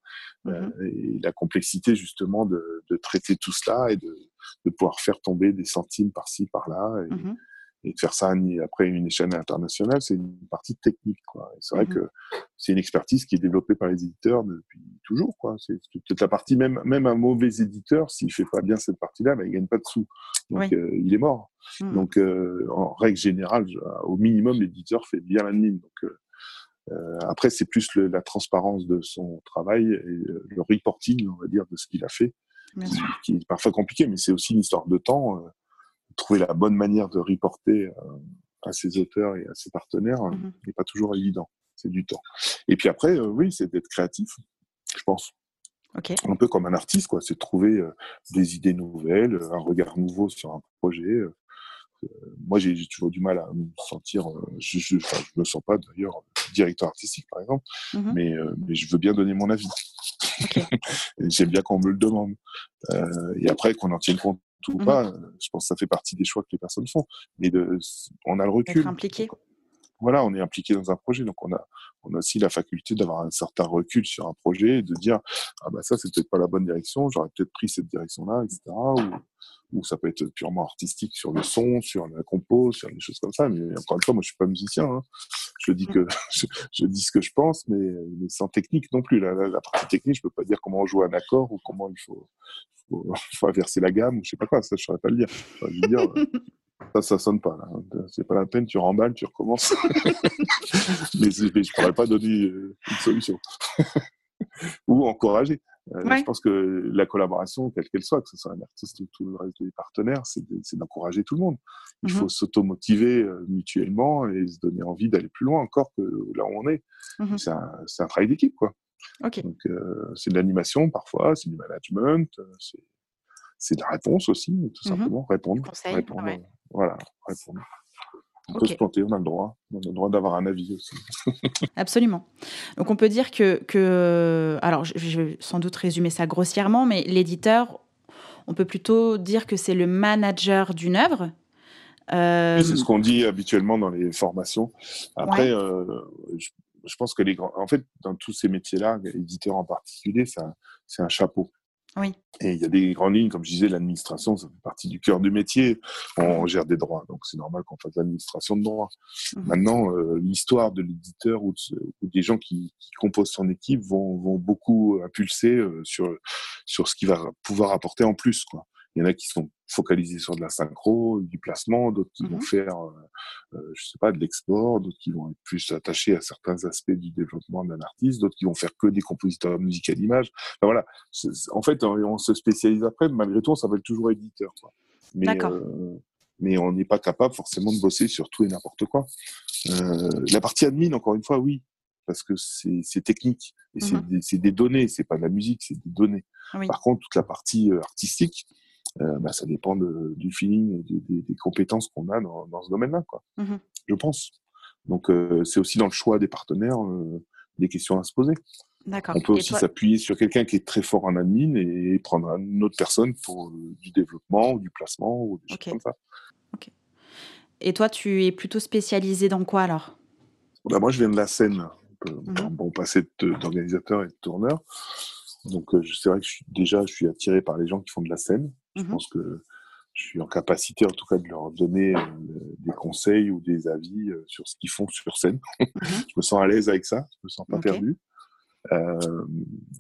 Euh, et la complexité justement de, de, traiter tout cela et de, de pouvoir faire tomber des centimes par-ci, par-là. Et, mmh et de faire ça après une échelle internationale, c'est une partie technique. Quoi. c'est vrai mmh que c'est une expertise qui est développée par les éditeurs depuis toujours. Quoi. C'est toute la partie, même, même un mauvais éditeur, s'il fait pas bien cette partie-là, ben, il gagne pas de sous. Donc euh, il est mort. Mmh. Donc euh, en règle générale, au minimum, l'éditeur fait bien la mine. Donc euh, après, c'est plus le, la transparence de son travail et le reporting, on va dire, de ce qu'il a fait, qui, qui, est parfois compliqué, mais c'est aussi une histoire de temps trouver la bonne manière de reporter euh, à ses auteurs et à ses partenaires euh, mmh n'est pas toujours évident. C'est du temps. Et puis après, euh, oui, c'est d'être créatif, je pense. Un peu comme un artiste, quoi. C'est trouver des idées nouvelles, un regard nouveau sur un projet. moi, j'ai toujours du mal à me sentir. je, je, je me sens pas d'ailleurs directeur artistique, par exemple, mmh mais, mais je veux bien donner mon avis. (laughs) J'aime bien qu'on me le demande. et après, qu'on en tienne compte ou mmh pas, je pense que ça fait partie des choix que les personnes font. Mais de, on a le recul. Être impliqué voilà, on est impliqué dans un projet, donc on a, on a aussi la faculté d'avoir un certain recul sur un projet et de dire ah bah ça c'est peut-être pas la bonne direction, j'aurais peut-être pris cette direction-là, etc. Ou, ça peut être purement artistique sur le son, sur la compo, sur des choses comme ça. Mais encore une fois, moi je suis pas musicien, hein. Je dis que (laughs) je, dis ce que je pense, mais, sans technique non plus. La, la, partie technique, je peux pas dire comment on joue un accord ou comment il faut, faut, (laughs) faut inverser la gamme ou je sais pas quoi. Ça je saurais pas le dire. Je dire euh, (laughs) ça, ça sonne pas. C'est pas la peine, tu remballes, tu recommences. mais, je ne pourrais pas donner euh, une solution. ou encourager. Euh, je pense que la collaboration, quelle qu'elle soit, que ce soit un artiste ou tout le reste des partenaires, c'est d'encourager tout le monde. Il faut mm-hmm. s'automotiver euh, mutuellement et se donner envie d'aller plus loin encore que là où on est. Mm-hmm. C'est un, un, travail d'équipe, quoi. Donc, c'est de l'animation parfois, c'est du management, c'est de la réponse aussi, tout mm-hmm. simplement. Répondre. répondre voilà, On peut se planter, on a le droit. On a le droit d'avoir un avis aussi. (laughs) Absolument. Donc on peut dire que, que alors je, vais sans doute résumer ça grossièrement, mais l'éditeur, on peut plutôt dire que c'est le manager d'une œuvre. Euh... c'est ce qu'on dit habituellement dans les formations. Après, euh, je, pense que les grands, en fait, dans tous ces métiers-là, l'éditeur en particulier, c'est un chapeau. Oui. Et il y a des grandes lignes, comme je disais, l'administration, ça fait partie du cœur du métier. On gère des droits, donc c'est normal qu'on fasse l'administration de droits. Mmh. Maintenant, euh, l'histoire de l'éditeur ou, des gens qui, qui, composent son équipe vont, vont beaucoup impulser euh, sur, sur ce qu'il va pouvoir apporter en plus. Quoi. Il y en a qui sont focalisés sur de la synchro, du placement, d'autres qui vont mmh faire, euh, euh, je sais pas, de l'export, d'autres qui vont être plus attachés à certains aspects du développement d'un artiste, d'autres qui vont faire que des compositeurs de musique à l'image. Enfin, voilà. En fait, on se spécialise après, mais malgré tout, on s'appelle toujours éditeur. Quoi. Mais, euh, mais on n'est pas capable forcément de bosser sur tout et n'importe quoi. Euh, la partie admin, encore une fois, oui, parce que c'est technique et c'est mmh des, des, données, c'est pas de la musique, c'est des données. Par contre, toute la partie euh, artistique, euh, bah, ça dépend de, du feeling et des, des compétences qu'on a dans, dans ce domaine-là, quoi. Mmh Je pense. Donc, euh, c'est aussi dans le choix des partenaires euh, des questions à se poser. On peut aussi s'appuyer sur quelqu'un qui est très fort en admin et prendre une autre personne pour du développement ou du placement ou des choses comme ça. Et toi, tu es plutôt spécialisé dans quoi alors? Bah, Moi, je viens de la scène. Mmh bon passé d'organisateur et de tourneur. Donc, c'est vrai que je suis, déjà, je suis attiré par les gens qui font de la scène. Je mmh pense que je suis en capacité, en tout cas, de leur donner euh, des conseils ou des avis euh, sur ce qu'ils font sur scène. (laughs) Mmh je me sens à l'aise avec ça, je me sens pas perdu. Euh,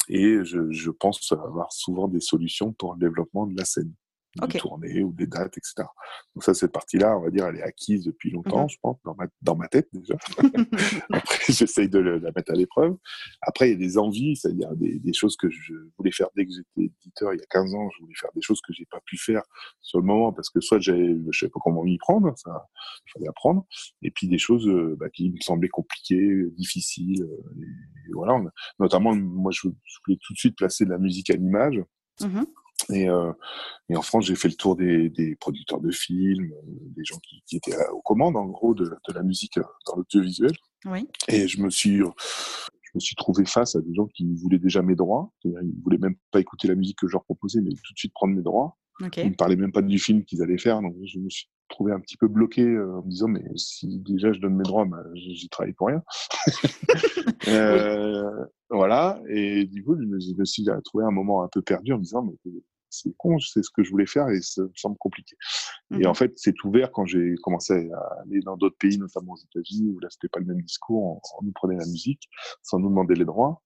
et je, je, pense avoir souvent des solutions pour le développement de la scène des tournées ou des dates, etc. Donc ça, cette partie-là, on va dire, elle est acquise depuis longtemps, mhm. je pense, dans ma, dans ma tête déjà. (laughs) Après, (laughs) j'essaye de la mettre à l'épreuve. Après, il y a des envies, c'est-à-dire des, des, choses que je voulais faire dès que j'étais éditeur il y a 15 ans. Je voulais faire des choses que j'ai pas pu faire sur le moment parce que soit j'avais, je savais pas comment m'y prendre, ça, il fallait apprendre. Et puis des choses euh, bah, qui me semblaient compliquées, difficiles. Euh, et, voilà, notamment, moi, je, voulais tout de suite placer de la musique à l'image. Mhm. Et, euh, et, en France, j'ai fait le tour des, des producteurs de films, euh, des gens qui, qui, étaient aux commandes, en gros, de, de la musique euh, dans l'audiovisuel. Oui. Et je me suis, je me suis trouvé face à des gens qui voulaient déjà mes droits. Ils voulaient même pas écouter la musique que je leur proposais, mais tout de suite prendre mes droits. Okay. Ils me parlaient même pas du film qu'ils allaient faire. Donc, je me suis trouvé un petit peu bloqué euh, en me disant, mais si déjà je donne mes droits, bah, j'y travaille pour rien. (laughs) euh, voilà. Et du coup, je me suis trouvé un moment un peu perdu en me disant, mais c'est con, c'est ce que je voulais faire et ça me semble compliqué. Et en mmh fait, c'est ouvert quand j'ai commencé à aller dans d'autres pays, notamment aux États-Unis, où là, c'était pas le même discours. On, nous prenait la musique sans nous demander les droits.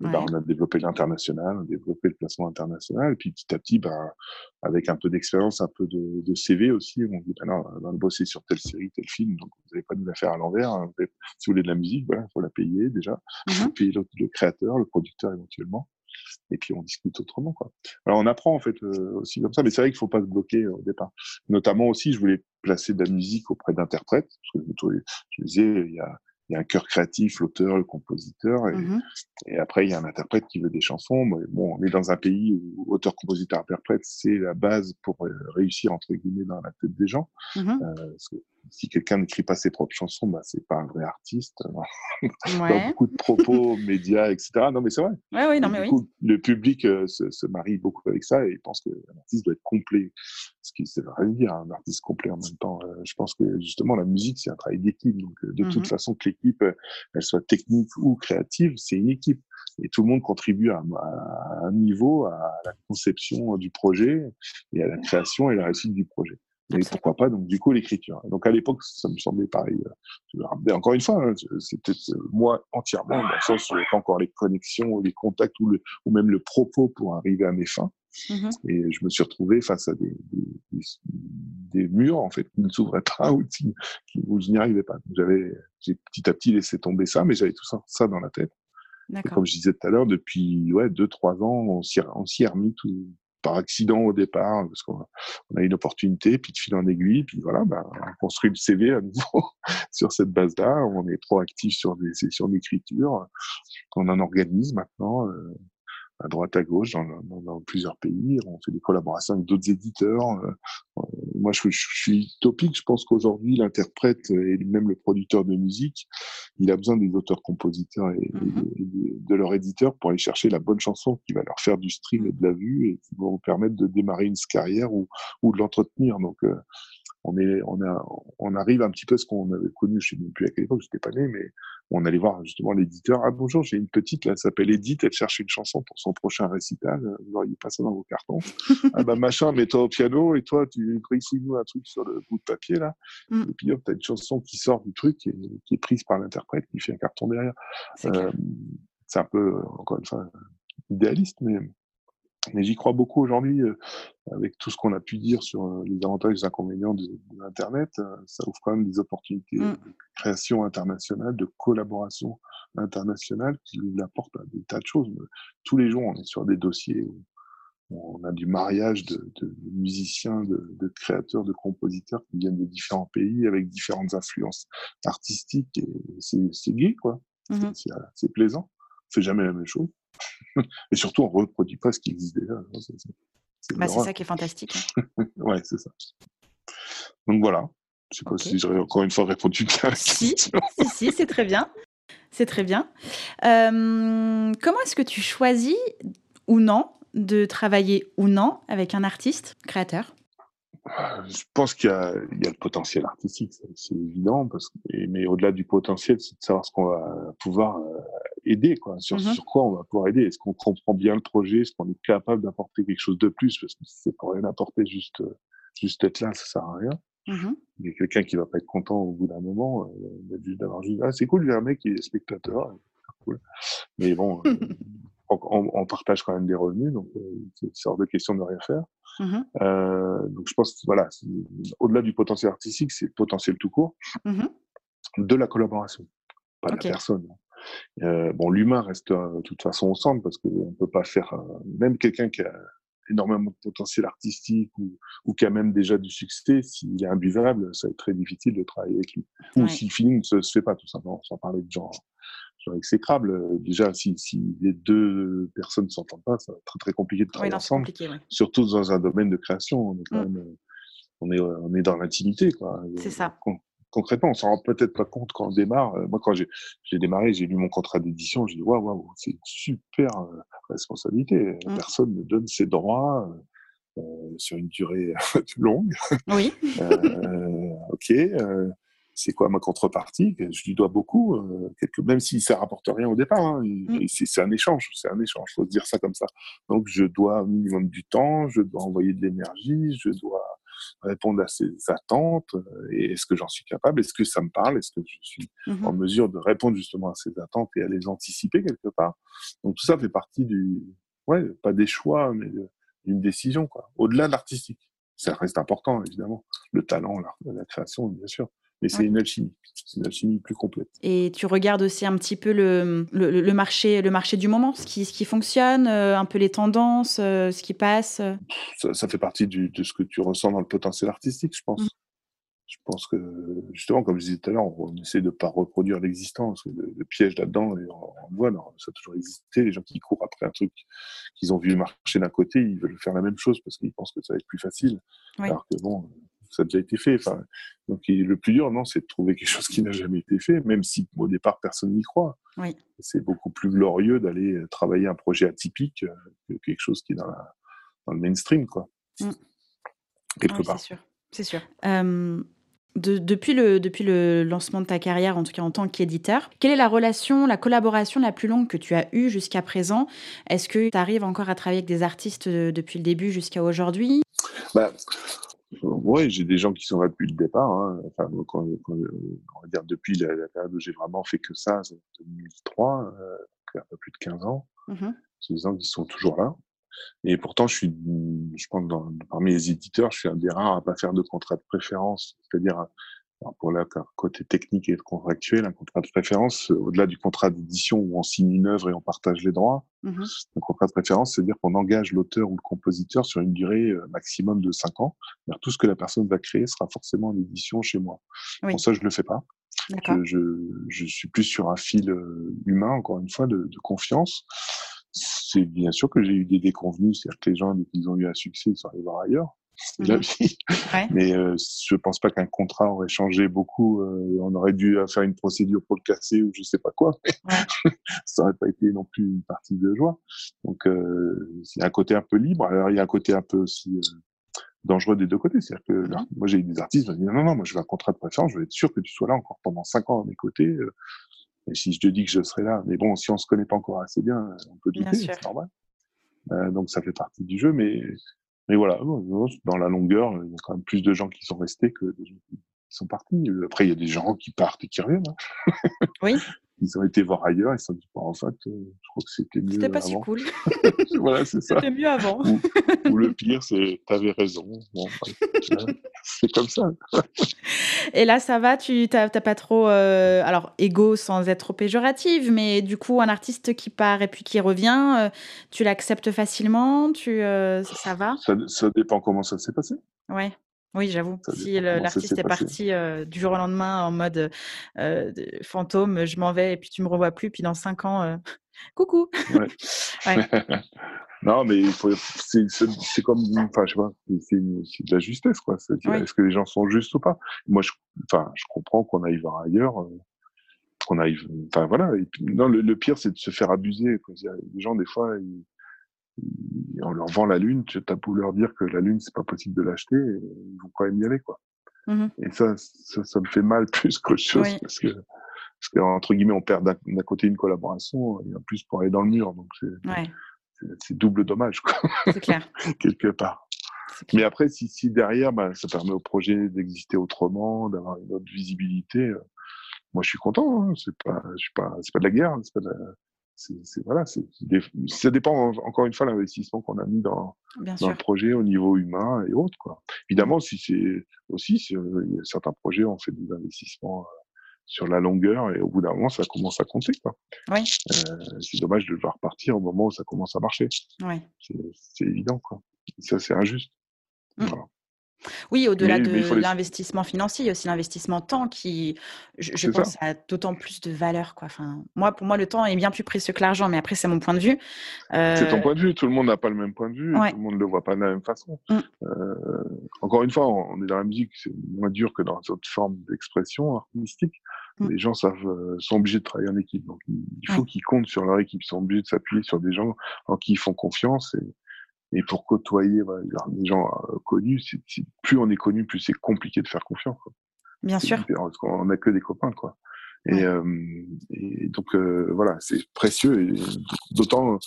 Ben, on a développé l'international, on a développé le placement international. Et puis petit à petit, ben, avec un peu d'expérience, un peu de, de, CV aussi, on dit, ben non, on va bosser sur telle série, tel film, donc vous n'allez pas nous la faire à l'envers. Hein. Si vous voulez de la musique, il faut la payer déjà. Faut mmh payer le, le créateur, le producteur éventuellement et puis on discute autrement quoi. Alors on apprend en fait euh, aussi comme ça, mais c'est vrai qu'il faut pas se bloquer euh, au départ. Notamment aussi, je voulais placer de la musique auprès d'interprètes, parce que je disais il y a il y a un cœur créatif, l'auteur, le compositeur, et, mmh et, après il y a un interprète qui veut des chansons. Mais bon, on est dans un pays où auteur, compositeur, interprète, c'est la base pour euh, réussir entre guillemets dans la tête des gens. Mmh euh, si quelqu'un n'écrit pas ses propres chansons, bah, c'est pas un vrai artiste. (laughs) Dans beaucoup de propos, (laughs) médias, etc. Non, mais c'est vrai. Ouais, oui, non, mais oui. le public euh, se, se, marie beaucoup avec ça et pense qu'un artiste doit être complet. Ce qui c'est rien dire, un artiste complet en même temps. Euh, je pense que justement, la musique, c'est un travail d'équipe. Donc, euh, de toute mmh façon, que l'équipe, elle soit technique ou créative, c'est une équipe. Et tout le monde contribue à, à un niveau à la conception du projet et à la création et la réussite du projet. Et pourquoi pas, donc du coup, l'écriture. Donc à l'époque, ça me semblait pareil. Euh, encore une fois, hein, c'était euh, moi entièrement, dans le sens où avait pas encore les connexions, les contacts ou, le, ou même le propos pour arriver à mes fins. Mmh Et je me suis retrouvé face à des, des, des murs en fait qui ne s'ouvraient pas (laughs) ou qui, où je n'y arrivais pas. J'avais, j'ai petit à petit laissé tomber ça, mais j'avais tout ça, ça dans la tête. Et comme je disais tout à l'heure, depuis ouais deux trois ans, on s'y, on s'y est remis tout, par accident au départ, parce qu'on a une opportunité, puis de fil en aiguille, puis voilà, ben, on construit le CV à nouveau (laughs) sur cette base-là. On est proactif sur des sessions d'écriture. On en organise maintenant. Euh, à droite à gauche dans, dans, dans, plusieurs pays. On fait des collaborations avec d'autres éditeurs. Euh, moi, je, je, suis topique. Je pense qu'aujourd'hui, l'interprète et même le producteur de musique, il a besoin des auteurs-compositeurs et, mm-hmm. de, leur éditeur pour aller chercher la bonne chanson qui va leur faire du stream et de la vue et qui va vous permettre de démarrer une carrière ou, ou de l'entretenir. Donc, euh, on est, on a, on arrive un petit peu à ce qu'on avait connu, je sais même plus à quelle époque, j'étais pas né, mais on allait voir justement l'éditeur. Ah bonjour, j'ai une petite là, s'appelle Edith, elle cherche une chanson pour son prochain récital. Vous auriez pas ça dans vos cartons. (laughs) ah bah machin, mets-toi au piano et toi tu nous un truc sur le bout de papier là. Mm. Et puis hop, t'as une chanson qui sort du truc et qui est prise par l'interprète, qui fait un carton derrière. C'est euh, un peu encore une fois idéaliste, mais mais j'y crois beaucoup aujourd'hui, euh, avec tout ce qu'on a pu dire sur euh, les avantages et les inconvénients de, l'Internet. Euh, ça ouvre quand même des opportunités mmh. de création internationale, de collaboration internationale qui nous apportent à des tas de choses. Tous les jours, on est sur des dossiers où on a du mariage de, de musiciens, de, de, créateurs, de compositeurs qui viennent de différents pays avec différentes influences artistiques. Et c'est gay, quoi. Mmh c'est plaisant. On fait jamais la même chose. Et surtout, on ne reproduit pas ce qui existe déjà. C'est bah, ça qui est fantastique. Hein. (laughs) ouais, c'est ça. Donc voilà. Je ne sais pas si j'aurais encore une fois répondu bien Si, (laughs) si, si c'est très bien. C'est très bien. Euh, comment est-ce que tu choisis ou non de travailler ou non avec un artiste créateur? Je pense qu'il y, a le potentiel artistique, c'est évident, parce que, mais au-delà du potentiel, c'est de savoir ce qu'on va pouvoir euh, aider, quoi. Sur, mmh sur quoi on va pouvoir aider? Est-ce qu'on comprend bien le projet? Est-ce qu'on est capable d'apporter quelque chose de plus? Parce que si c'est pour rien apporter, juste, juste être là, ça sert à rien. Mmh il y a quelqu'un qui va pas être content au bout d'un moment, euh, juste d'avoir juste, ah, c'est cool, il y a un mec qui est spectateur, cool. Mais bon, euh, (laughs) on, on, partage quand même des revenus, donc euh, c'est hors de question de rien faire. Mmh euh, donc je pense, voilà, au-delà du potentiel artistique, c'est le potentiel tout court. De la collaboration, pas de la personne. Euh, bon, l'humain reste euh, de toute façon au centre parce qu'on ne peut pas faire, même quelqu'un qui a énormément de potentiel artistique ou, ou qui a même déjà du succès, s'il est imbuvable, ça va être très difficile de travailler avec lui. Ou si le feeling ne se, se, fait pas, tout simplement, sans parler de genre, genre exécrable. Déjà, si, si les deux personnes ne s'entendent pas, ça va être très, très compliqué de travailler ensemble. Ouais. Surtout dans un domaine de création. On est, quand mmh. même, on est, on est dans l'intimité. C'est ça concrètement, on s'en rend peut-être pas compte quand on démarre. Euh, moi, quand j'ai démarré, j'ai lu mon contrat d'édition, j'ai dit waouh, waouh, c'est une super euh, responsabilité. Mmh. Personne ne donne ses droits euh, sur une durée (laughs) longue. Oui. ok. C'est quoi ma contrepartie? Je lui dois beaucoup, quelque... même si ça rapporte rien au départ. Hein, mmh. C'est un échange, c'est un échange. Faut se dire ça comme ça. Donc, je dois un minimum du temps, je dois envoyer de l'énergie, je dois répondre à ses attentes euh, et est-ce que j'en suis capable? Est-ce que ça me parle? Est-ce que je suis mmh en mesure de répondre justement à ces attentes et à les anticiper quelque part? Donc tout ça fait partie du, ouais, pas des choix, mais d'une décision quoi. Au-delà de l'artistique, ça reste important évidemment, le talent, la, la création bien sûr mais c'est une alchimie. C'est une alchimie plus complète. Et tu regardes aussi un petit peu le, le, le marché, le marché du moment, ce qui, ce qui fonctionne, euh, un peu les tendances, euh, ce qui passe ça, ça, fait partie du, de ce que tu ressens dans le potentiel artistique, je pense. Mmh. je pense que justement, comme je disais tout à l'heure, on essaie de ne pas reproduire l'existence. Le, le, piège là-dedans, on, on voit, non, ça a toujours existé. Les gens qui courent après un truc qu'ils ont vu marcher d'un côté, ils veulent faire la même chose parce qu'ils pensent que ça va être plus facile. Oui. Alors que bon, ça a déjà été fait. Enfin, donc le plus dur, non, c'est de trouver quelque chose qui n'a jamais été fait, même si au départ personne n'y croit. Oui. C'est beaucoup plus glorieux d'aller travailler un projet atypique que quelque chose qui est dans, la, dans le mainstream, quoi. Mm. Quelque oui, part. C'est sûr. C'est sûr. Euh, de, depuis, le, depuis le lancement de ta carrière, en tout cas en tant qu'éditeur, quelle est la relation, la collaboration la plus longue que tu as eue jusqu'à présent? Est-ce que tu arrives encore à travailler avec des artistes de, depuis le début jusqu'à aujourd'hui? Bah, Oui, j'ai des gens qui sont là depuis le départ. Hein. Enfin, quand, quand, on va dire depuis la, la période où j'ai vraiment fait que ça, c'est 2003, euh, un peu plus de 15 ans. Mmh C'est des gens qui sont toujours là. Et pourtant, je suis, je pense, dans, parmi les éditeurs, je suis un des rares à pas faire de contrat de préférence. C'est-à-dire, pour le côté technique et contractuel, un contrat de préférence, au-delà du contrat d'édition où on signe une œuvre et on partage les droits, mmh un contrat de préférence, c'est-à-dire qu'on engage l'auteur ou le compositeur sur une durée maximum de cinq ans. Alors, tout ce que la personne va créer sera forcément en édition chez moi. Oui. Pour ça, je le fais pas. Je, je, je, suis plus sur un fil humain, encore une fois, de, de confiance c'est bien sûr que j'ai eu des déconvenus, c'est-à-dire que les gens, dès qu'ils ont eu un succès, ils sont allés voir ailleurs. C'est Mhm. la vie. Ouais. Mais euh, je pense pas qu'un contrat aurait changé beaucoup. Euh, on aurait dû faire une procédure pour le casser ou je sais pas quoi. Mais (laughs) ça aurait pas été non plus une partie de joie. Donc euh, il y a un côté un peu libre. Alors il y a un côté un peu aussi euh, dangereux des deux côtés. C'est-à-dire que là, moi j'ai eu des artistes qui m'ont dit non non moi je veux un contrat de préférence, je veux être sûr que tu sois là encore pendant cinq ans à mes côtés. euh, et si je te dis que je serai là, mais bon, si on se connaît pas encore assez bien, on peut douter, c'est normal. Euh, donc ça fait partie du jeu, mais mais voilà, dans la longueur, il y a quand même plus de gens qui sont restés que de gens qui sont partis. Après, il y a des gens qui partent et qui reviennent. hein. Oui. (laughs) Ils ont été voir ailleurs, ils se sont dit, bon, en fait, euh, je crois que c'était mieux C'était pas si cool. (laughs) voilà, c'est ça. C'était mieux avant. Ou, ou le pire, c'est, t'avais raison. Bon, ouais, c'est comme ça. Et là, ça va Tu t'as t'as pas trop. euh, alors, égo sans être trop péjorative, mais du coup, un artiste qui part et puis qui revient, euh, tu l'acceptes facilement tu, euh, Ça va? Ça, ça dépend comment ça s'est passé. Ouais. Oui, j'avoue. Si l'artiste est parti euh, du jour au lendemain en mode euh, de- fantôme, je m'en vais et puis tu me revois plus, puis dans cinq ans, euh, (laughs) coucou. Ouais. (laughs) Ouais. (laughs) non, mais c'est, comme, enfin, je sais pas, c'est, de la justesse, quoi. Oui. est-ce que les gens sont justes ou pas? Moi, je, enfin, je comprends qu'on aille voir ailleurs, qu'on aille, enfin, voilà. Et puis, non, le, le pire, c'est de se faire abuser. Quoi. Les gens, des fois, ils- on leur vend la lune, tu as beau leur dire que la lune, c'est pas possible de l'acheter, et ils vont quand même y aller, quoi. Mhm. Et ça, ça, ça me fait mal (laughs) plus qu'autre chose, Oui. parce que, parce que, entre guillemets, on perd d'un, côté une collaboration, et en plus pour aller dans le mur, donc c'est, Ouais, double dommage, quoi, c'est clair. (laughs) quelque part. clair. Mais après, si, si derrière, bah, ça permet au projet d'exister autrement, d'avoir une autre visibilité, euh, moi je suis content. Hein, c'est pas, je suis pas, c'est pas de la guerre, c'est pas de la- c'est, voilà, ça dépend en- encore une fois de l'investissement qu'on a mis dans, dans le projet au niveau humain et autres, quoi. Évidemment, si c'est aussi, si, euh, certains projets, on fait des investissements euh, sur la longueur et au bout d'un moment, ça commence à compter, quoi. Oui. Euh, c'est dommage de devoir partir au moment où ça commence à marcher. Ouais. C'est, évident, quoi. Ça, c'est injuste. Mm. Voilà. Oui, au-delà de les- l'investissement financier, il y a aussi l'investissement temps qui, je, pense, ça. a d'autant plus de valeur. Quoi. Enfin, moi, pour moi, le temps est bien plus précieux que l'argent, mais après, c'est mon point de vue. C'est ton Euh, point de vue. Tout le monde n'a pas le même point de vue. Ouais. Tout le monde ne le voit pas de la même façon. Mm. Euh, encore une fois, on est dans la musique, c'est moins dur que dans d'autres formes d'expression artistique. Mm. Les gens savent, euh, sont obligés de travailler en équipe. Donc, il il faut Ouais. qu'ils comptent sur leur équipe. Ils sont obligés de s'appuyer sur des gens en qui ils font confiance. Et, et pour côtoyer voilà, des gens euh, connus, c'est- c'est- plus on est connu, plus c'est compliqué de faire confiance. quoi. bien sûr. Parce qu'on n'a que des copains, quoi. Et, Ouais. euh, et donc euh, voilà, c'est précieux d'autant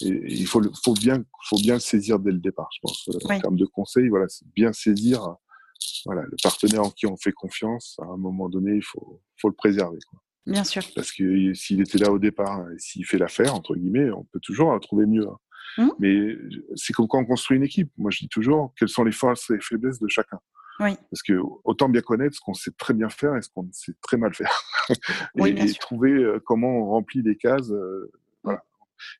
il faut le, faut bien faut bien le saisir dès le départ, je pense. Euh, Oui. En termes de conseils, voilà, c'est bien saisir voilà le partenaire en qui on fait confiance. À un moment donné, il faut faut le préserver, quoi. Bien sûr. Parce que s'il était là au départ, et s'il fait l'affaire entre guillemets, on peut toujours trouver mieux. hein. Mhm. Mais c'est comme quand on construit une équipe. Moi, je dis toujours quelles sont les forces et faiblesses de chacun. Oui. Parce que autant bien connaître ce qu'on sait très bien faire et ce qu'on sait très mal faire. (laughs) Oui, et, bien et trouver euh, comment on remplit les cases euh, voilà,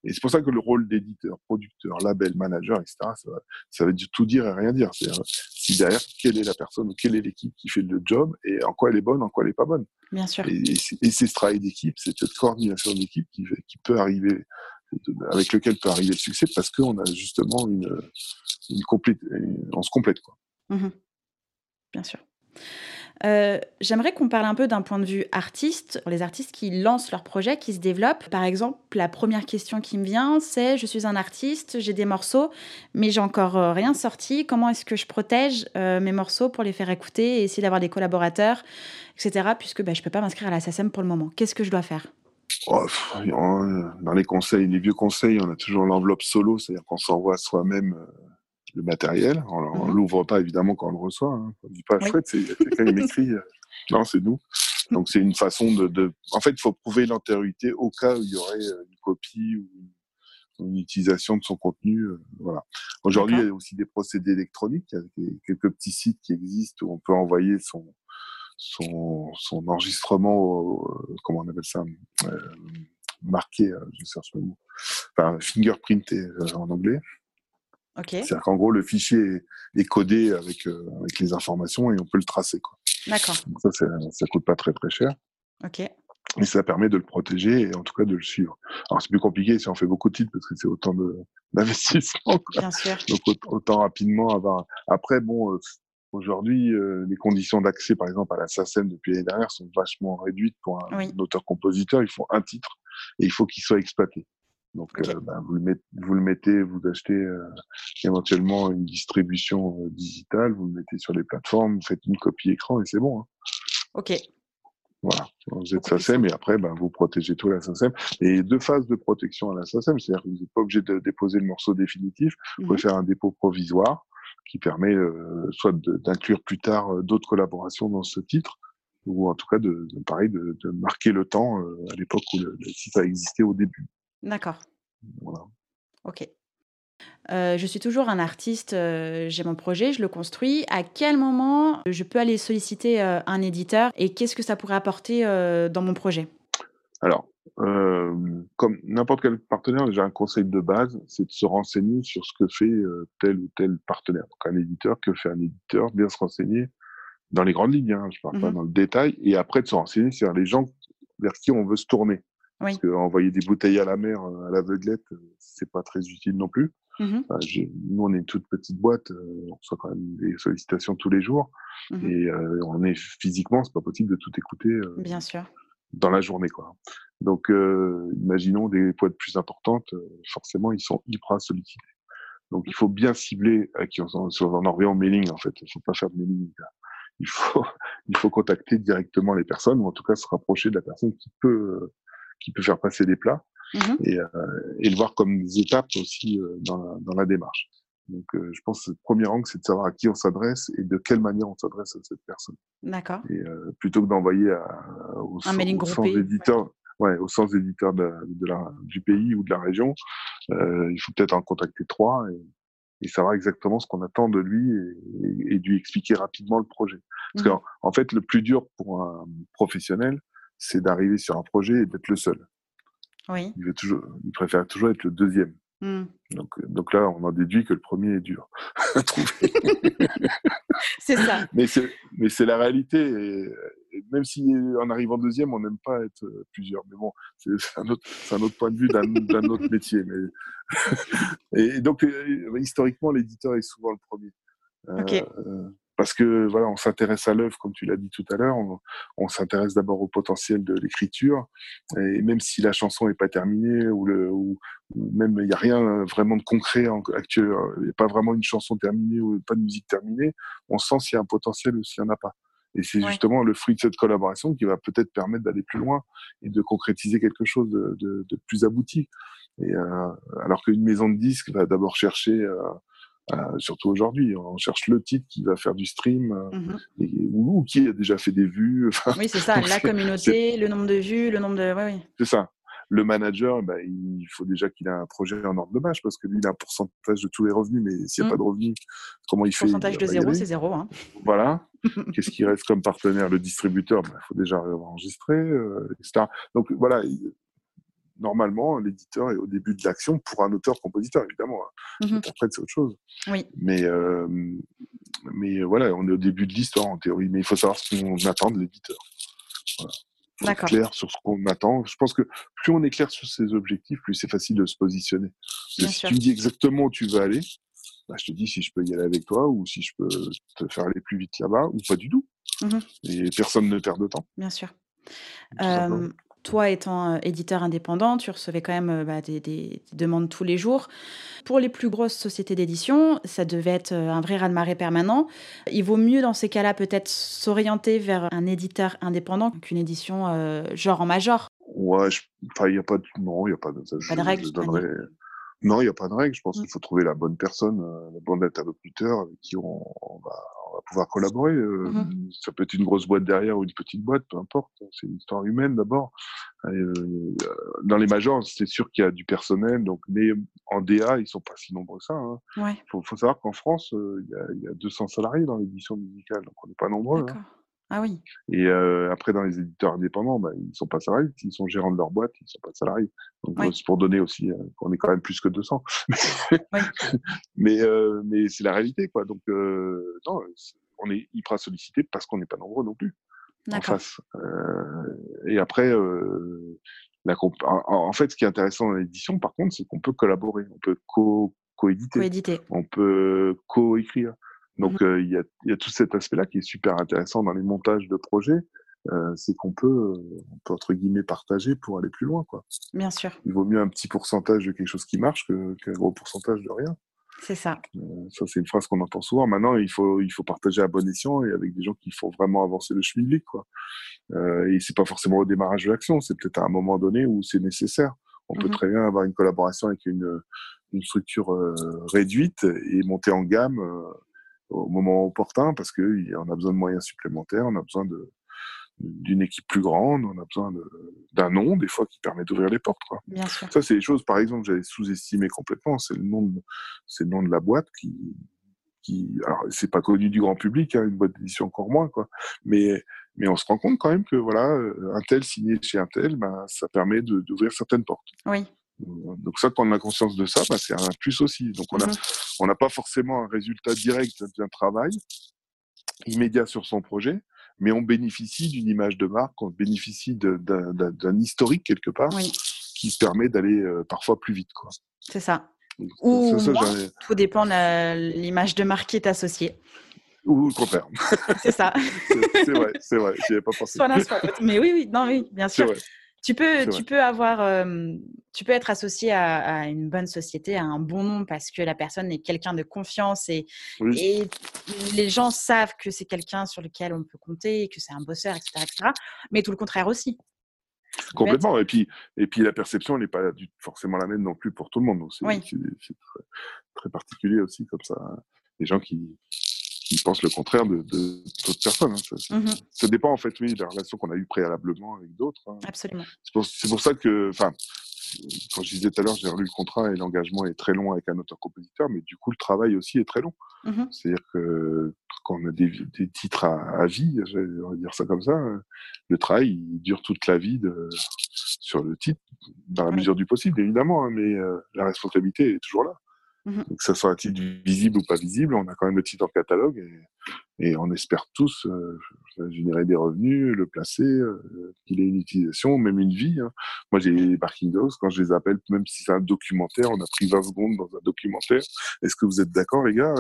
Et c'est pour ça que le rôle d'éditeur, producteur, label, manager, etc., ça, ça veut tout dire et rien dire. C'est si derrière, quelle est la personne, quelle est l'équipe qui fait le job et en quoi elle est bonne, en quoi elle n'est pas bonne. Bien sûr. Et, et c'est ce travail d'équipe, c'est cette coordination d'équipe qui, qui peut arriver, avec lequel peut arriver le succès parce qu'on a justement une, une complète, on se complète. Mmh Bien sûr. Euh, j'aimerais qu'on parle un peu d'un point de vue artiste, les artistes qui lancent leurs projets, qui se développent. Par exemple, la première question qui me vient, c'est je suis un artiste, j'ai des morceaux, mais j'ai encore euh, rien sorti. Comment est-ce que je protège euh, mes morceaux pour les faire écouter et essayer d'avoir des collaborateurs, etc. Puisque bah, je ne peux pas m'inscrire à la SACEM pour le moment. Qu'est-ce que je dois faire? Oh, Dans les conseils, les vieux conseils, on a toujours l'enveloppe solo, c'est-à-dire qu'on s'envoie soi-même le matériel. On ne mhm. l'ouvre pas évidemment quand on le reçoit. Hein. On ne dit pas oui. c'est quelqu'un qui (laughs) m'écrit. Euh, non, c'est nous. Donc c'est une façon de, En fait, il faut prouver l'antériorité au cas où il y aurait euh, une copie ou une, utilisation de son contenu. Euh, voilà. Aujourd'hui, il y a aussi des procédés électroniques. Il y a quelques petits sites qui existent où on peut envoyer son son, son enregistrement, comment on appelle ça, marqué, je cherche le mot, enfin fingerprinté en anglais. C'est-à-dire qu'en gros, le fichier est, codé avec, euh, avec les informations et on peut le tracer. D'accord. Ça, ça coûte pas très très cher. Ok. Et ça permet de le protéger et en tout cas de le suivre. Alors c'est plus compliqué si on fait beaucoup de titres parce que c'est autant (laughs) d'investissement. Bien sûr. Donc autant rapidement avoir. Après, bon, euh, aujourd'hui, euh, les conditions d'accès, par exemple, à la SACEM depuis l'année dernière sont vachement réduites pour un auteur-compositeur. Il faut un titre et il faut qu'il soit exploité. Donc, euh, ben, vous, le mettez, vous le mettez, vous achetez euh, éventuellement une distribution digitale, vous le mettez sur les plateformes, vous faites une copie écran et c'est bon. Hein. Ok. Voilà, vous êtes SACEM et après, ben, vous protégez tout à la SACEM. Et deux phases de protection à la SACEM, c'est-à-dire que vous n'êtes pas obligé de déposer le morceau définitif, vous pouvez mmh faire un dépôt provisoire qui permet soit d'inclure plus tard d'autres collaborations dans ce titre, ou en tout cas de, de pareil de, de, marquer le temps à l'époque où le, le, site a existé au début. D'accord. Voilà. Ok. Euh, je suis toujours un artiste, euh, j'ai mon projet, je le construis. À quel moment je peux aller solliciter euh, un éditeur et qu'est-ce que ça pourrait apporter dans mon projet? Alors, comme n'importe quel partenaire, déjà un conseil de base, c'est de se renseigner sur ce que fait tel ou tel partenaire. Donc un éditeur, que fait un éditeur, bien se renseigner dans les grandes lignes, hein, je ne parle pas mmh dans le détail, et après de se renseigner sur les gens vers qui on veut se tourner. Parce qu'envoyer des bouteilles à la mer euh, à l'aveuglette, euh, c'est pas très utile non plus. Mmh nous, on est une toute petite boîte, euh, on reçoit quand même des sollicitations tous les jours. Mmh et on est physiquement, c'est pas possible de tout écouter Bien sûr. dans la journée. Quoi. Donc, imaginons des boîtes plus importantes, forcément, ils sont hyper sollicités. Donc, il faut bien cibler à qui on, on en revient au mailing, en fait. Il faut pas faire de mailing. Il faut, (laughs) il faut contacter directement les personnes, ou en tout cas se rapprocher de la personne qui peut qui peut faire passer des plats mmh et, euh, et, le voir comme des étapes aussi euh, dans, la, dans la démarche. Donc, euh, je pense que le premier angle, c'est de savoir à qui on s'adresse et de quelle manière on s'adresse à cette personne. D'accord. Et plutôt que d'envoyer au, un mailing au sens éditeur, ouais, au sens éditeur de, de la, du pays ou de la région, il faut peut-être en contacter trois et, et savoir exactement ce qu'on attend de lui et, et, lui expliquer rapidement le projet. Parce mmh qu'en en fait, le plus dur pour un professionnel, c'est d'arriver sur un projet et d'être le seul. Oui. Il, veut toujours, il préfère toujours être le deuxième. Mmh. Donc, donc là, on en déduit que le premier est dur à trouver. (laughs) c'est ça. (laughs) Mais c'est, mais c'est la réalité. Et, même si en arrivant deuxième, on n'aime pas être plusieurs. Mais bon, c'est, (laughs) un, autre, un autre point de vue d'un, (laughs) autre métier. Mais... (laughs) et donc, historiquement, l'éditeur est souvent le premier. Euh, parce que voilà, on s'intéresse à l'œuvre, comme tu l'as dit tout à l'heure. On, s'intéresse d'abord au potentiel de l'écriture, et même si la chanson n'est pas terminée ou, le, ou, même il n'y a rien vraiment de concret actuel, il n'y a pas vraiment une chanson terminée ou pas de musique terminée, on sent s'il y a un potentiel ou s'il n'y en a pas. Et c'est justement le fruit de cette collaboration qui va peut-être permettre d'aller plus loin et de concrétiser quelque chose de, de, de plus abouti. Et euh, alors qu'une maison de disques va d'abord chercher euh, euh, surtout aujourd'hui, on cherche le titre qui va faire du stream euh, mmh ou, qui a déjà fait des vues. oui, c'est ça, la communauté, le nombre de vues, le nombre de. Oui, oui. C'est ça. Le manager, bah, il faut déjà qu'il ait un projet en ordre de marche parce que lui, il a un pourcentage de tous les revenus, mais s'il n'y a mmh. pas de revenus, comment il fait Pourcentage de zéro, c'est zéro. Hein. Voilà. (laughs) Qu'est-ce qui reste comme partenaire? Le distributeur, il bah, faut déjà enregistrer, euh, etc. Donc voilà, normalement, l'éditeur est au début de l'action pour un auteur-compositeur, évidemment. Hein. Mmh Après, c'est autre chose. Oui. Mais, mais voilà, on est au début de l'histoire en théorie, mais il faut savoir ce qu'on attend de l'éditeur. Voilà. Clair sur ce qu'on attend. Je pense que plus on est clair sur ses objectifs, plus c'est facile de se positionner. si tu me dis exactement où tu veux aller, bah, je te dis si je peux y aller avec toi ou si je peux te faire aller plus vite là-bas ou pas du tout. Mmh Et personne ne perd de temps. Bien sûr. Toi étant éditeur indépendant, tu recevais quand même bah, des, demandes tous les jours. Pour les plus grosses sociétés d'édition, ça devait être un vrai raz-de-marée permanent. Il vaut mieux dans ces cas-là peut-être s'orienter vers un éditeur indépendant qu'une édition genre en major. Ouais, il n'y a pas de... Non, il n'y a pas de... Pas de règle, non, il n'y a pas de règle. Je pense qu'il faut trouver la bonne personne, euh, le bon interlocuteur avec qui on, va, pouvoir collaborer. Euh, mmh ça peut être une grosse boîte derrière ou une petite boîte, peu importe. C'est une histoire humaine d'abord. Euh, dans les majors, c'est sûr qu'il y a du personnel, donc mais en DA, ils sont pas si nombreux que ça. Il hein. faut, savoir qu'en France, il y, a, 200 salariés dans l'édition musicale, donc on n'est pas nombreux. Hein. Ah oui. Et euh, après, dans les éditeurs indépendants, bah, ils ne sont pas salariés. Ils sont gérants de leur boîte, ils ne sont pas salariés. Donc, c'est pour donner aussi euh, qu'on est quand même plus que 200. (laughs) mais euh, mais c'est la réalité, quoi. Donc, non, on est hyper sollicité parce qu'on n'est pas nombreux non plus en face. et après, la en, fait, ce qui est intéressant dans l'édition, par contre, c'est qu'on peut collaborer, on peut co coéditer, on peut co-écrire. Donc mmh. il y, a, y, a, tout cet aspect-là qui est super intéressant dans les montages de projets. C'est qu'on peut, on peut entre guillemets partager pour aller plus loin, quoi. Bien sûr. Il vaut mieux un petit pourcentage de quelque chose qui marche qu'un gros pourcentage de rien. C'est ça. Euh, ça, c'est une phrase qu'on entend souvent. Maintenant, il faut, il faut partager à bon escient et avec des gens qui font vraiment avancer le schmilblick, quoi. Euh, et c'est pas forcément au démarrage de l'action, c'est peut-être à un moment donné où c'est nécessaire. On peut mmh très bien avoir une collaboration avec une, une structure euh, réduite et monter en gamme au moment opportun parce qu'on a besoin de moyens supplémentaires, on a besoin de d'une équipe plus grande, on a besoin d'un nom des fois qui permet d'ouvrir les portes. Quoi. Bien sûr. Ça, c'est des choses, par exemple, que j'avais sous-estimé complètement. C'est le nom de, le nom de la boîte qui, qui, alors c'est pas connu du grand public, hein, une boîte d'édition encore moins, quoi. Mais mais on se rend compte quand même que voilà, un tel signé chez un tel, ben, ça permet d'ouvrir certaines portes. Oui. Donc ça, quand on a conscience de ça, bah, c'est un plus aussi. Donc on a, mhm. on n'a pas forcément un résultat direct d'un travail immédiat sur son projet, mais on bénéficie d'une image de marque, on bénéficie d'un historique quelque part qui permet d'aller euh, parfois plus vite. C'est ça. Ou tout dépend de l'image de marque qui est associée. Ou le contraire. C'est ça. (laughs) c'est vrai, c'est vrai. J'y avais pas pensé. Soit l'un, soit Mais oui, oui, non, oui, bien sûr. Tu peux, tu peux avoir, tu peux être associé à, une bonne société, à un bon nom parce que la personne est quelqu'un de confiance et, et les gens savent que c'est quelqu'un sur lequel on peut compter, que c'est un bosseur, etc., etc. Mais tout le contraire aussi. Complètement. Et puis, et puis la perception n'est pas forcément la même non plus pour tout le monde. c'est très, particulier aussi comme ça. Les gens qui, qui pensent le contraire de d'autres personnes. Hein. Mmh ça, dépend en fait, oui, de la relation qu'on a eue préalablement avec d'autres. Hein. Absolument. C'est pour, ça que, enfin, quand je disais tout à l'heure, j'ai relu le contrat et l'engagement est très long avec un auteur-compositeur, mais du coup, le travail aussi est très long. Mmh C'est-à-dire que quand on a des, des titres à, vie, on va dire ça comme ça, le travail il dure toute la vie de, sur le titre, dans la mesure du possible, évidemment, hein, mais euh, la responsabilité est toujours là. Mmh que ça soit un titre visible ou pas visible, on a quand même le titre en catalogue et, on espère tous euh, générer des revenus, le placer, euh, qu'il ait une utilisation, même une vie. Hein. Moi, j'ai les Parking Dogs, quand je les appelle, même si c'est un documentaire, on a pris 20 secondes dans un documentaire. Est-ce que vous êtes d'accord, les gars?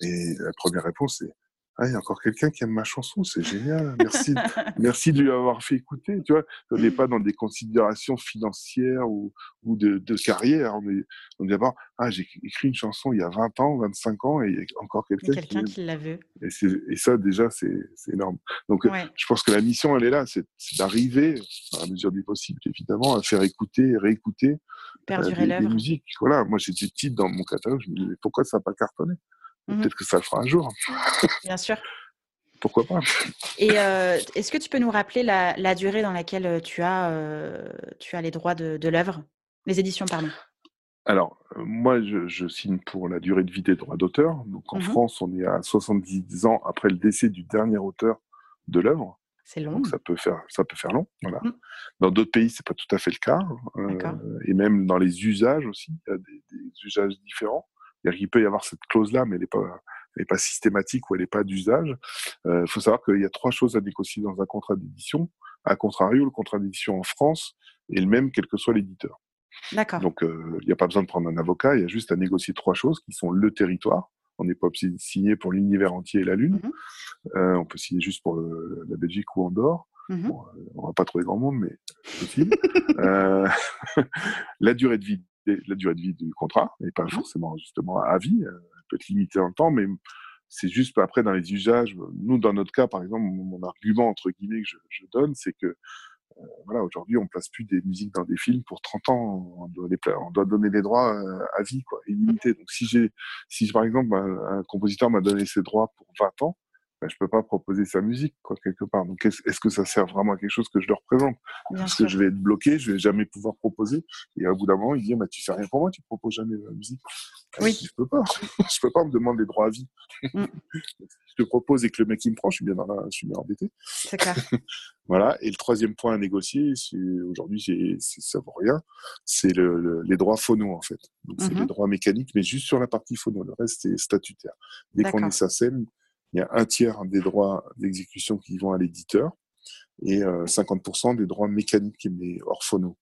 Et la première réponse, c'est ah, il y a encore quelqu'un qui aime ma chanson, c'est génial. Merci, merci de lui avoir fait écouter. Tu vois, on n'est pas dans des considérations financières ou, ou de, de carrière. On est, on est d'abord, ah, j'ai écrit une chanson il y a 20 ans, 25 ans, et il y a encore quelqu'un quelqu'un qui, l'a vu. Et, et, ça, déjà, c'est énorme. Donc, je pense que la mission, elle est là, c'est d'arriver, à la mesure du possible, évidemment, à faire écouter, réécouter Perdurer euh, musiques. Voilà, moi, j'ai des titres dans mon catalogue, je me dis, pourquoi ça n'a pas cartonné? Mmh Peut-être que ça le fera un jour. (laughs) Bien sûr. Pourquoi pas Et euh, est-ce que tu peux nous rappeler la, durée dans laquelle euh, tu as, euh, tu as les droits de, l'œuvre? Les éditions, pardon. Alors, moi, je, signe pour la durée de vie des droits d'auteur. Donc, en mmh France, on est à 70 ans après le décès du dernier auteur de l'œuvre. C'est long. Donc ça peut faire, ça peut faire long. Voilà. Mmh. Dans d'autres pays, c'est pas tout à fait le cas. Euh, et même dans les usages aussi, il y a des, usages différents. Il peut y avoir cette clause-là, mais elle n'est pas, elle pas systématique ou elle n'est pas d'usage. Il euh, faut savoir qu'il y a trois choses à négocier dans un contrat d'édition. À contrario, le contrat d'édition en France est le même quel que soit l'éditeur. D'accord. Donc, euh, il n'y a pas besoin de prendre un avocat, il y a juste à négocier trois choses qui sont le territoire. On n'est pas obligé de signer pour l'univers entier et la Lune. Mmh euh, on peut signer juste pour la Belgique ou Andorre. Mmh bon, on va pas trouver grand monde, mais possible. (laughs) (laughs) la durée de vie la durée de vie du contrat, et pas mmh forcément justement à vie, elle peut être limitée le temps, mais c'est juste après dans les usages. Nous, dans notre cas, par exemple, mon, argument entre guillemets que je, donne, c'est que euh, voilà, aujourd'hui, on place plus des musiques dans des films pour 30 ans. On doit, on doit donner les droits euh, à vie, quoi, illimité. Donc, si j'ai, si par exemple un compositeur m'a donné ses droits pour 20 ans, je bah, je peux pas proposer sa musique quoi quelque part. Donc est-ce que ça sert vraiment à quelque chose que je le représente Parce que je vais être bloqué, je vais jamais pouvoir proposer. Et au bout d'un moment, il dit bah tu fais rien pour moi, tu proposes jamais la musique. Oui. Je peux pas. je peux pas me demander des droits à vie. Mm. (laughs) je te propose et que le mec il me prend, je suis bien dans la, je suis bien embêté. C'est clair. (laughs) voilà. Et le troisième point à négocier, aujourd'hui ça vaut rien, c'est le, les droits phono en fait. Donc c'est les mm-hmm. droits mécaniques, mais juste sur la partie phono. Le reste c'est statutaire. Dès qu'on est sa scène, il y a un tiers des droits d'exécution qui vont à l'éditeur et 50% euh, des droits mécaniques et hors phono.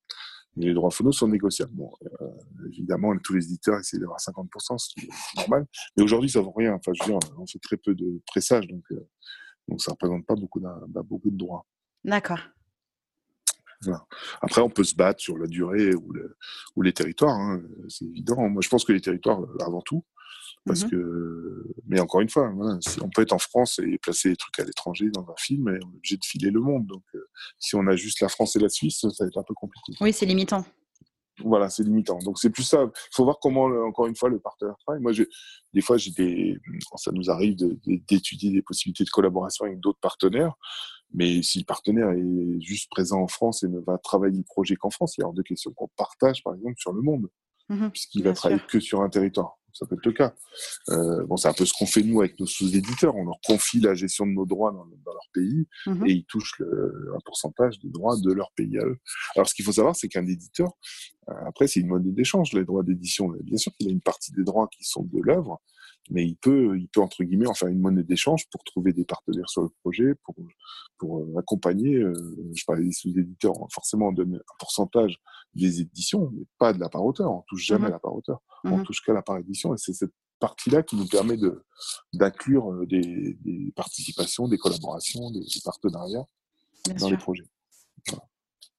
les droits phono sont négociables. Bon, euh, évidemment, tous les éditeurs essaient d'avoir 50%, ce qui est normal. Mais aujourd'hui, ça vaut rien. Enfin, je veux dire, on fait très peu de pressages, donc, euh, donc ça représente pas beaucoup, beaucoup de droits. D'accord. Après, on peut se battre sur la durée ou, ou les territoires, hein, c'est évident. Moi, je pense que les territoires, avant tout, parce mmh que, mais encore une fois, on peut être en France et placer des trucs à l'étranger dans un film, et on est obligé de filer le monde. Donc, euh, si on a juste la France et la Suisse, ça va être un peu compliqué. Oui, c'est limitant. Voilà, c'est limitant. Donc c'est plus ça. Il faut voir comment, encore une fois, le partenaire travaille. Moi, des fois, j'ai des, ça nous arrive d'étudier des possibilités de collaboration avec d'autres partenaires. Mais si le partenaire est juste présent en France et ne va travailler le projet qu'en France, il y a hors de question qu'on partage, par exemple, sur le monde, mmh puisqu'il va travailler que sur un territoire ça peut être le cas. Euh, bon, c'est un peu ce qu'on fait nous avec nos sous-éditeurs. On leur confie la gestion de nos droits dans, leur pays mmh et ils touchent le, un pourcentage des droits de leur pays à eux. Alors, ce qu'il faut savoir, c'est qu'un éditeur, euh, après, c'est une monnaie d'échange, les droits d'édition. Bien sûr qu'il a une partie des droits qui sont de l'œuvre, mais il peut, il peut entre guillemets en faire une monnaie d'échange pour trouver des partenaires sur le projet, pour, pour euh, accompagner. Euh, je parlais des sous-éditeurs, forcément on donne un pourcentage des éditions, mais pas de la part auteur. On touche jamais à mmh la part auteur, on mmh touche qu'à la part édition, et c'est cette partie-là qui nous permet de d'inclure euh, des, des, participations, des collaborations, des, partenariats dans les projets.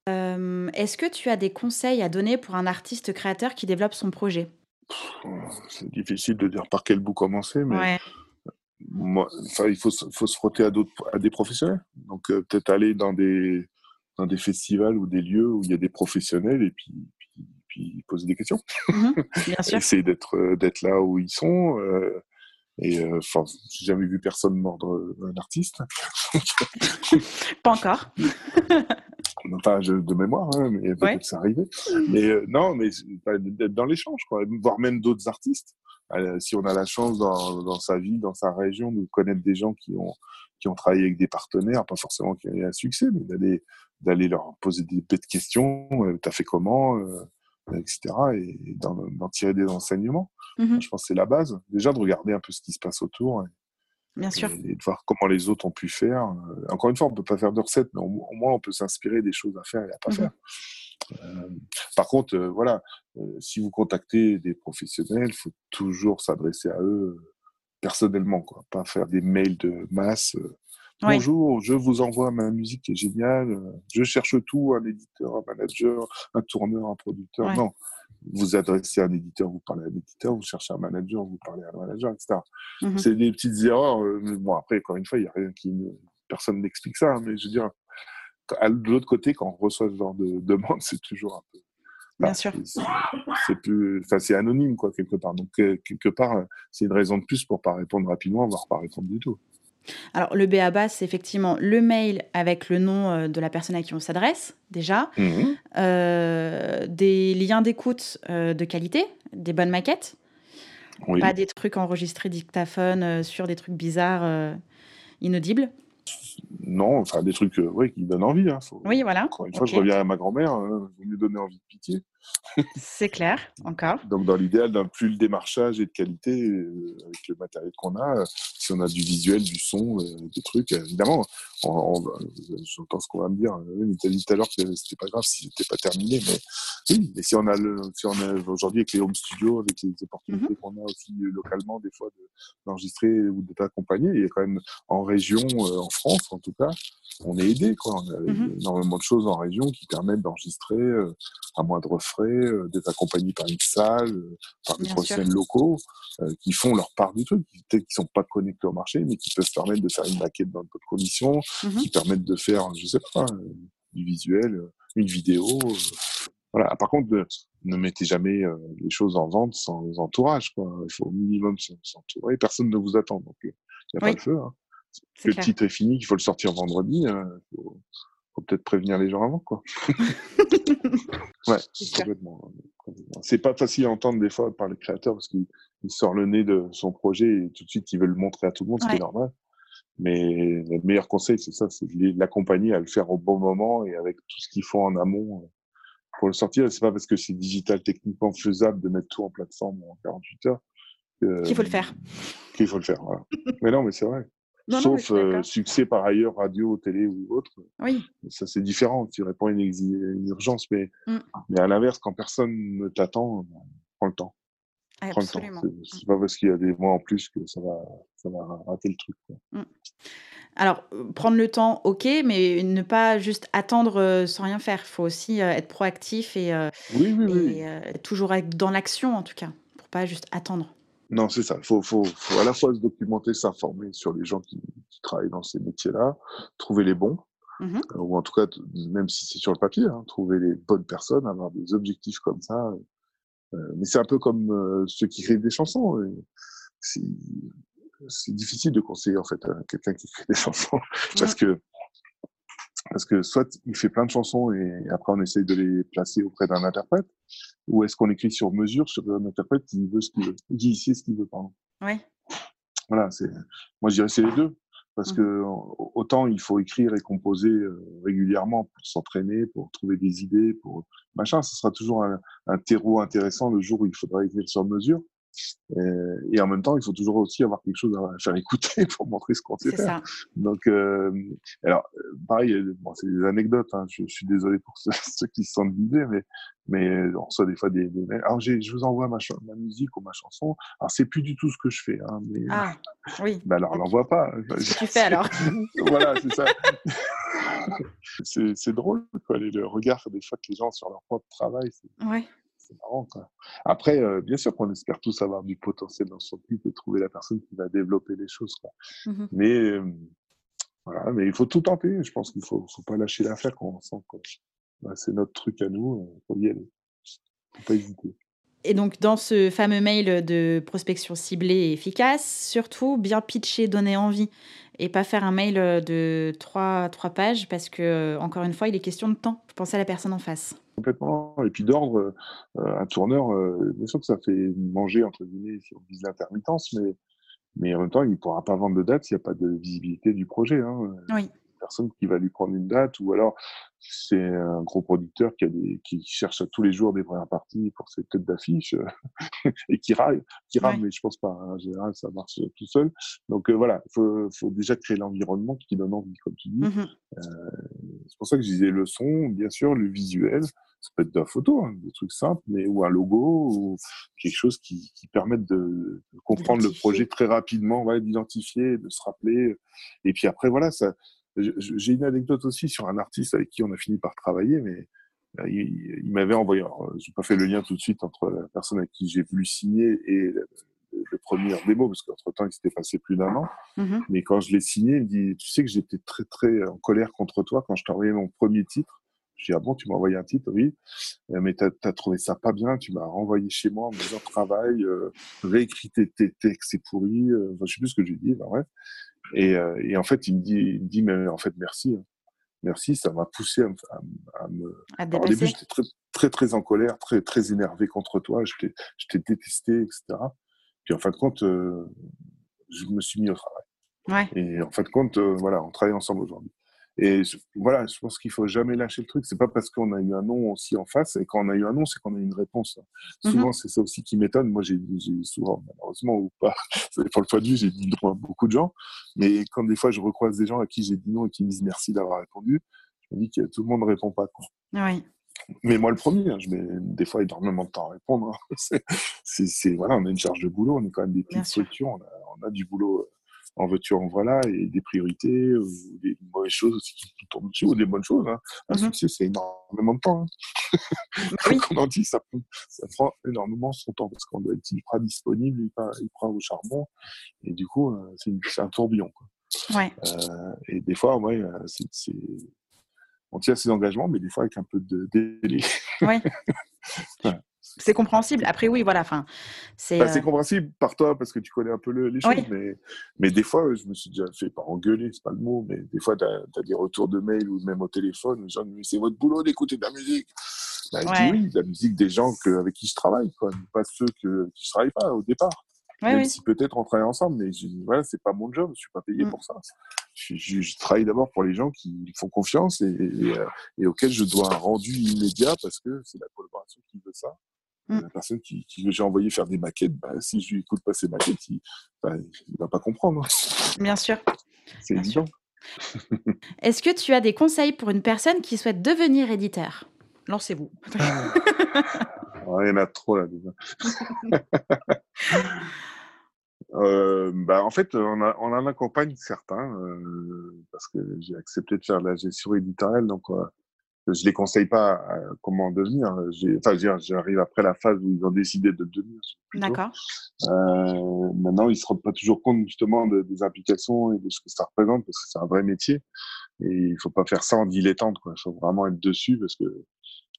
Est-ce que tu as des conseils à donner pour un artiste créateur qui développe son projet? C'est difficile de dire par quel bout commencer, mais moi, il faut, faut, se frotter à, d'autres, à des professionnels. Donc euh, peut-être aller dans des, dans des festivals ou des lieux où il y a des professionnels et puis, puis, poser des questions. Mmh (laughs) Essayer d'être, euh, d'être là où ils sont. Euh, et enfin, j'ai jamais vu personne mordre un artiste. (laughs) Pas encore. (laughs) enfin de mémoire, hein, mais peut-être que arrivait. Mais euh, non, mais d'être dans l'échange, quoi, voir même d'autres artistes. Euh, si on a la chance dans, dans, sa vie, dans sa région, de connaître des gens qui ont qui ont travaillé avec des partenaires, pas forcément qui ont eu un succès, mais d'aller d'aller leur poser des bêtes questions. Euh, T'as fait comment euh, etc. Et d'en tirer des enseignements. Mmh je pense que c'est la base. Déjà de regarder un peu ce qui se passe autour. Bien sûr. Et, de voir comment les autres ont pu faire. Euh, encore une fois, on ne peut pas faire de recettes, mais au, moins on peut s'inspirer des choses à faire et à pas mmh faire. Euh, par contre, euh, voilà, si vous contactez des professionnels, il faut toujours s'adresser à eux personnellement, quoi. Pas faire des mails de masse. Bonjour, je vous envoie ma musique qui est géniale. Je cherche tout, un éditeur, un manager, un tourneur, un producteur. Non, vous adressez à un éditeur, vous parlez à un éditeur, vous cherchez un manager, vous parlez à un manager, etc. Mhm. C'est des petites erreurs. Euh, bon, après, encore une fois, il n'y a rien qui. Personne n'explique ça, hein, mais je veux dire, de l'autre côté, quand on reçoit ce genre de (laughs) demande, c'est toujours un peu. Bien sûr. C'est plus, enfin, c'est anonyme, quoi, quelque part. Donc, euh, quelque part, c'est une raison de plus pour pas répondre rapidement, voire pas répondre du tout. Alors, le BABA, c'est effectivement le mail avec le nom euh, de la personne à qui on s'adresse, déjà. Mmh euh, des liens d'écoute euh, de qualité, des bonnes maquettes. Pas des trucs enregistrés dictaphone sur des trucs bizarres, inaudibles. non, enfin des trucs qui donnent envie. Hein, oui, voilà. Encore une fois, je reviens à ma grand-mère, il vaut mieux donner envie de pitié. C'est clair, encore. (laughs) Donc, dans l'idéal d'un plus le démarchage et de qualité, euh, avec le matériel qu'on a, euh, si on a du visuel, du son, des trucs, évidemment, on, j'entends ce qu'on va me dire. mais tu as dit tout à l'heure que c'était pas grave si c'était pas terminé, mais oui, mais si on a le, si on a aujourd'hui avec les home studios, avec les opportunités mm-hmm. qu'on a aussi localement, des fois, d'enregistrer ou d'être accompagné, il y a quand même en région, en France en tout cas, on est aidé. Quoi. On a mmh énormément de choses en région qui permettent d'enregistrer euh, à moindre frais, euh, d'être accompagné par une salle, euh, par des professionnels locaux qui font leur part du truc, qui ne sont pas connectés au marché, mais qui peuvent permettre de faire une maquette dans d'autres conditions, mmh qui permettent de faire, je sais pas, du visuel, une vidéo. Voilà. Par contre, ne mettez jamais les choses en vente sans entourage. Quoi. Il faut au minimum s'entourer. Personne ne vous attend. Donc, il n'y a pas de feu. Hein le titre est fini, qu'il faut le sortir vendredi, il euh, faut, peut-être prévenir les gens avant, quoi. (laughs) ouais, complètement, C'est pas facile à entendre des fois par les créateurs parce qu'il sort le nez de son projet et tout de suite il veut le montrer à tout le monde, ce qui est normal. Mais le meilleur conseil, c'est ça, c'est de l'accompagner à le faire au bon moment et avec tout ce qu'il faut en amont euh, pour le sortir. C'est pas parce que c'est digital techniquement faisable de mettre tout en plateforme en 48 heures qu'il faut le faire. Qu'il faut le faire. Voilà. mais non, mais c'est vrai. Sauf euh, succès par ailleurs, radio, télé ou autre. Oui. Ça, c'est différent. Tu réponds à une, une urgence. Mais, mmh. mais à l'inverse, quand personne ne t'attend, prends le temps. Absolument. C'est pas parce qu'il y a des mois en plus que ça va, ça va rater le truc. Mmh. Alors, euh, prendre le temps, ok, mais ne pas juste attendre euh, sans rien faire. Il faut aussi être proactif et, oui, oui, oui. et toujours être dans l'action, en tout cas, pour pas juste attendre. Non, c'est ça. Il faut, faut, faut, à la fois se documenter, s'informer sur les gens qui, qui travaillent dans ces métiers-là, trouver les bons, mmh euh, ou en tout cas, même si c'est sur le papier, hein, trouver les bonnes personnes, avoir des objectifs comme ça. Euh, mais c'est un peu comme euh, ceux qui écrivent des chansons. C'est difficile de conseiller en fait à quelqu'un qui (laughs) écrit des chansons parce que parce que soit il fait plein de chansons et après on essaye de les placer auprès d'un interprète, ou est-ce qu'on écrit sur mesure sur un interprète qui veut ce qu'il veut, qui ici ce qu'il veut, pardon. Oui. Voilà, c'est, moi je dirais c'est les deux. Parce mmh. que autant il faut écrire et composer euh, régulièrement pour s'entraîner, pour trouver des idées, pour machin, ce sera toujours un, un terreau intéressant le jour où il faudra écrire sur mesure. Euh, et en même temps, il faut toujours aussi avoir quelque chose à faire écouter (laughs) pour montrer ce qu'on sait faire. Ça. Donc, euh, alors, euh, pareil, bon, c'est des anecdotes. Hein, je, je, suis désolé pour ceux, (laughs) ceux qui se sentent visés, mais mais on reçoit des fois des, des alors je vous envoie ma, ma, musique ou ma chanson. Alors c'est plus du tout ce que je fais. Hein, mais, ah, oui. Bah alors, on l'envoie pas. Qu'est-ce que tu fais alors (laughs) Voilà, c'est ça. c'est drôle, quoi, le regard des fois que les gens sur leur propre travail. Ouais c'est marrant. Quoi. Après, euh, bien sûr qu'on espère tous avoir du potentiel dans son clip et trouver la personne qui va développer les choses. Quoi. Mmh mais, euh, voilà, mais il faut tout tenter. Je pense qu'il ne faut, faut pas lâcher l'affaire quand on sent bah, c'est notre truc à nous. Il euh, faut y aller. faut pas hésiter. Et donc, dans ce fameux mail de prospection ciblée et efficace, surtout bien pitcher, donner envie et pas faire un mail de trois, trois pages parce que, encore une fois, il est question de temps. Pensez à la personne en face complètement. Et puis d'ordre, euh, un tourneur, euh, bien sûr que ça fait manger, entre guillemets, si on vise l'intermittence, mais, mais en même temps, il ne pourra pas vendre de date s'il n'y a pas de visibilité du projet. Hein. Oui personne qui va lui prendre une date, ou alors c'est un gros producteur qui, a des, qui cherche à tous les jours des premières parties pour ses têtes d'affiche (laughs) et qui râle, qui râle, mais je pense pas. Hein, en général, ça marche tout seul. Donc euh, voilà, il faut, faut, déjà créer l'environnement qui donne envie, comme tu dis. Mmh euh, c'est pour ça que je disais le son, bien sûr, le visuel. Ça peut être de la photo, hein, des trucs simples, mais ou un logo ou quelque chose qui, qui permette de, de comprendre le projet très rapidement, ouais, d'identifier, de se rappeler. Et puis après, voilà, ça, j'ai une anecdote aussi sur un artiste avec qui on a fini par travailler, mais euh, il, m'avait envoyé. J'ai pas fait le lien tout de suite entre la personne avec qui j'ai voulu signer et le, premier démo, parce qu'entre temps il s'était passé plus d'un an. Mmh mais quand je l'ai signé, il me dit Tu sais que j'étais très très en colère contre toi quand je t'ai envoyé mon premier titre. Je dis ah bon, tu m'as envoyé un titre, oui, euh, mais tu as, trouvé ça pas bien, tu m'as renvoyé chez moi en me disant travail, euh, réécrit tes, textes, c'est pourri, euh, enfin, je sais plus ce que j'ai dit, ben, bref. Et, euh, et, en fait, il me dit, il me dit, mais en fait, merci. Hein. Merci, ça m'a poussé à, à, me. À au début, j'étais très, très, très en colère, très, très énervé contre toi. Je t'ai détesté, etc. Puis en fin de compte, euh, je me suis mis au travail. Et en fin de compte, voilà, on travaille ensemble aujourd'hui. Et voilà, je pense qu'il faut jamais lâcher le truc. C'est pas parce qu'on a eu un nom aussi en face, et quand on a eu un nom, c'est qu'on a eu une réponse. Mmh souvent, c'est ça aussi qui m'étonne. Moi, j'ai souvent, malheureusement ou pas, (laughs) ça dépend le point de vue, j'ai dit non à beaucoup de gens. Mais quand des fois, je recroise des gens à qui j'ai dit non et qui me disent merci d'avoir répondu, je me dis que tout le monde ne répond pas. Quoi. Oui. Mais moi, le premier, hein, je mets des fois énormément de temps à répondre. Hein. (laughs) c'est, voilà, on a une charge de boulot, on est quand même des petites structures, on a, on a du boulot en voiture, en voilà, et des priorités, ou des mauvaises choses aussi qui tournent dessus, ou des bonnes choses. Hein. Un mmh succès, c'est énormément de temps. Hein. Bah (laughs) Comme on en dit, ça, ça, prend énormément son temps, parce qu'on doit être hyper disponible, il prend au charbon, et du coup, euh, c'est un tourbillon. Quoi. Ouais. Euh, et des fois, ouais, euh, c'est on tient ses engagements, mais des fois avec un peu de délai. Oui. (laughs) c'est compréhensible. Après, oui, voilà. Enfin, c'est. Bah, euh compréhensible par toi parce que tu connais un peu les choses, mais, mais des fois, je me suis déjà fait pas engueuler, c'est pas le mot, mais des fois, tu as, des retours de mail ou même au téléphone, les gens me disent c'est votre boulot d'écouter de la musique. Bah, oui, de la musique des gens que, avec qui je travaille, quoi, pas ceux que, qui je travaille pas au départ. même si peut-être on travaille ensemble, mais voilà, c'est pas mon job, je suis pas payé mmh. pour ça. Je, je, travaille d'abord pour les gens qui font confiance et, et, euh, et, auxquels je dois un rendu immédiat parce que c'est la collaboration qui veut ça. Mmh. La personne qui, qui j'ai envoyé faire des maquettes, bah, si je lui écoute pas ses maquettes, il, bah, il va pas comprendre. Bien sûr. C'est évident. Est-ce que tu as des conseils pour une personne qui souhaite devenir éditeur? Lancez-vous. il y en a trop là déjà. (laughs) euh, bah, en fait, on, a, on en accompagne certains euh, parce que j'ai accepté de faire la gestion éditoriale. Donc, euh, je les conseille pas comment devenir. Enfin, j'arrive après la phase où ils ont décidé de devenir. D'accord. Euh, maintenant, ils se rendent pas toujours compte justement de, des implications et de ce que ça représente parce que c'est un vrai métier. Et il faut pas faire ça en dilettante. Quoi. Il faut vraiment être dessus parce que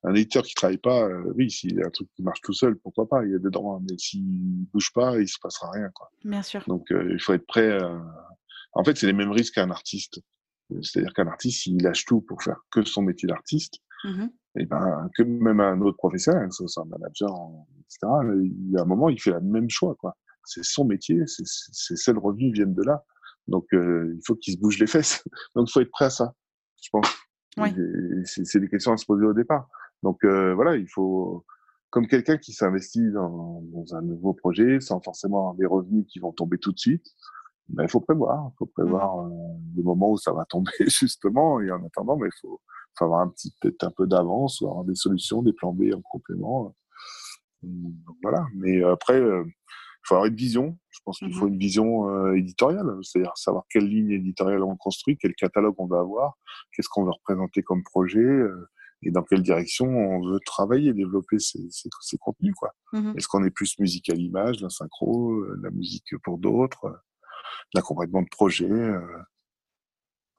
un éditeur qui travaille pas, euh, oui, s'il y a un truc qui marche tout seul, pourquoi pas, il y a des droits. Mais s'il bouge pas, il se passera rien. Quoi. Bien sûr. Donc, euh, il faut être prêt. En fait, c'est les mêmes risques qu'un artiste. C'est-à-dire qu'un artiste, s'il lâche tout pour faire que son métier d'artiste, mmh et ben, que même un autre professionnel, un manager, etc., il y a un moment, il fait le même choix. quoi. C'est son métier, ses revenus viennent de là. Donc, euh, il faut qu'il se bouge les fesses. (laughs) Donc, il faut être prêt à ça, je pense. C'est des questions à se poser au départ. Donc, euh, voilà, il faut, comme quelqu'un qui s'investit dans, dans, un nouveau projet sans forcément des revenus qui vont tomber tout de suite, ben, il faut prévoir, il faut mmh. prévoir euh, le moment où ça va tomber (laughs) justement, et en attendant, mais ben, il faut, faut, avoir un petit peut-être un peu d'avance, ou avoir des solutions, des plans B en complément. Donc, voilà. Mais après, euh, il faut avoir une vision. Je pense qu'il mmh faut une vision euh, éditoriale, c'est-à-dire savoir quelle ligne éditoriale on construit, quel catalogue on va avoir, qu'est-ce qu'on veut représenter comme projet. et dans quelle direction on veut travailler, développer ces, ces, ces contenus. quoi. Mmh Est-ce qu'on est plus musique à l'image, la synchro, la musique pour d'autres l'accompagnement de projet. Euh,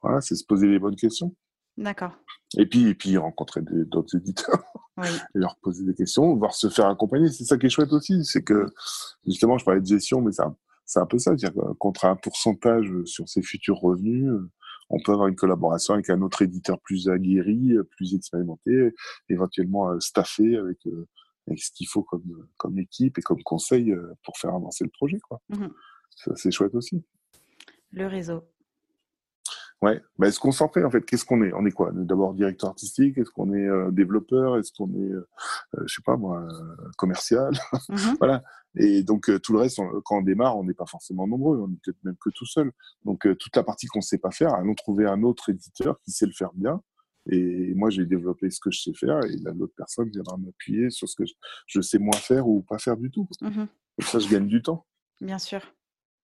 voilà, c'est se poser les bonnes questions. D'accord. Et puis, et puis rencontrer d'autres éditeurs (laughs) et leur poser des questions, voir se faire accompagner. C'est ça qui est chouette aussi, c'est que justement, je parlais de gestion, mais c'est un peu ça, dire contre un pourcentage sur ses futurs revenus, on peut avoir une collaboration avec un autre éditeur plus aguerri, plus expérimenté, éventuellement euh, staffé avec, euh, avec ce qu'il faut comme, comme équipe et comme conseil pour faire avancer le projet. Quoi. Mmh c'est chouette aussi. Le réseau. Ouais, qu'on s'en fait en fait? Qu'est-ce qu'on est? On est quoi? D'abord directeur artistique? Est-ce qu'on est euh, développeur? Est-ce qu'on est, euh, euh, je sais pas moi, commercial? Mmh (laughs) Voilà. Et donc tout le reste, quand on démarre, on n'est pas forcément nombreux. On est peut-être même que tout seul. Donc toute la partie qu'on ne sait pas faire, allons trouver un autre éditeur qui sait le faire bien. Et moi, je vais développer ce que je sais faire, et l'autre personne viendra m'appuyer sur ce que je, sais moins faire ou pas faire du tout. Mmh ça, je gagne du temps. Bien sûr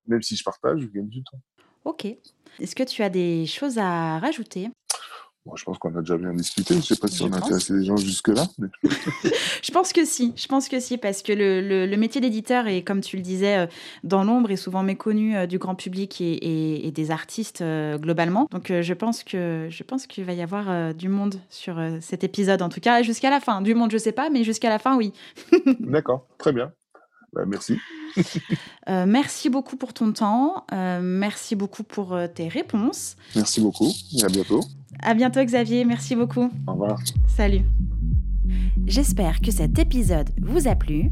même si je partage, je gagne du temps. Ok. Est-ce que tu as des choses à rajouter? Je pense qu'on a déjà bien discuté. Je ne sais pas si on a intéressé les gens jusque-là. (laughs) (laughs) je pense que si. Je pense que si, parce que le, le, métier d'éditeur est, comme tu le disais, euh, dans l'ombre et souvent méconnu euh, du grand public et, et, des artistes euh, globalement. Donc je pense que je pense qu'il va y avoir du monde sur cet épisode, en tout cas jusqu'à la fin. Du monde, je ne sais pas, mais jusqu'à la fin, oui. (laughs) D'accord, très bien. Bah, merci. Euh, merci beaucoup pour ton temps. Euh, merci beaucoup pour euh, tes réponses. Merci beaucoup et à bientôt. À bientôt Xavier, merci beaucoup. Au revoir. Salut. J'espère que cet épisode vous a plu.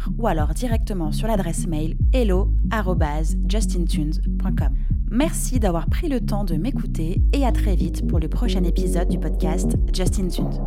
ou alors directement sur l'adresse mail hello@justintunes.com. Merci d'avoir pris le temps de m'écouter et à très vite pour le prochain épisode du podcast Justin Tunes.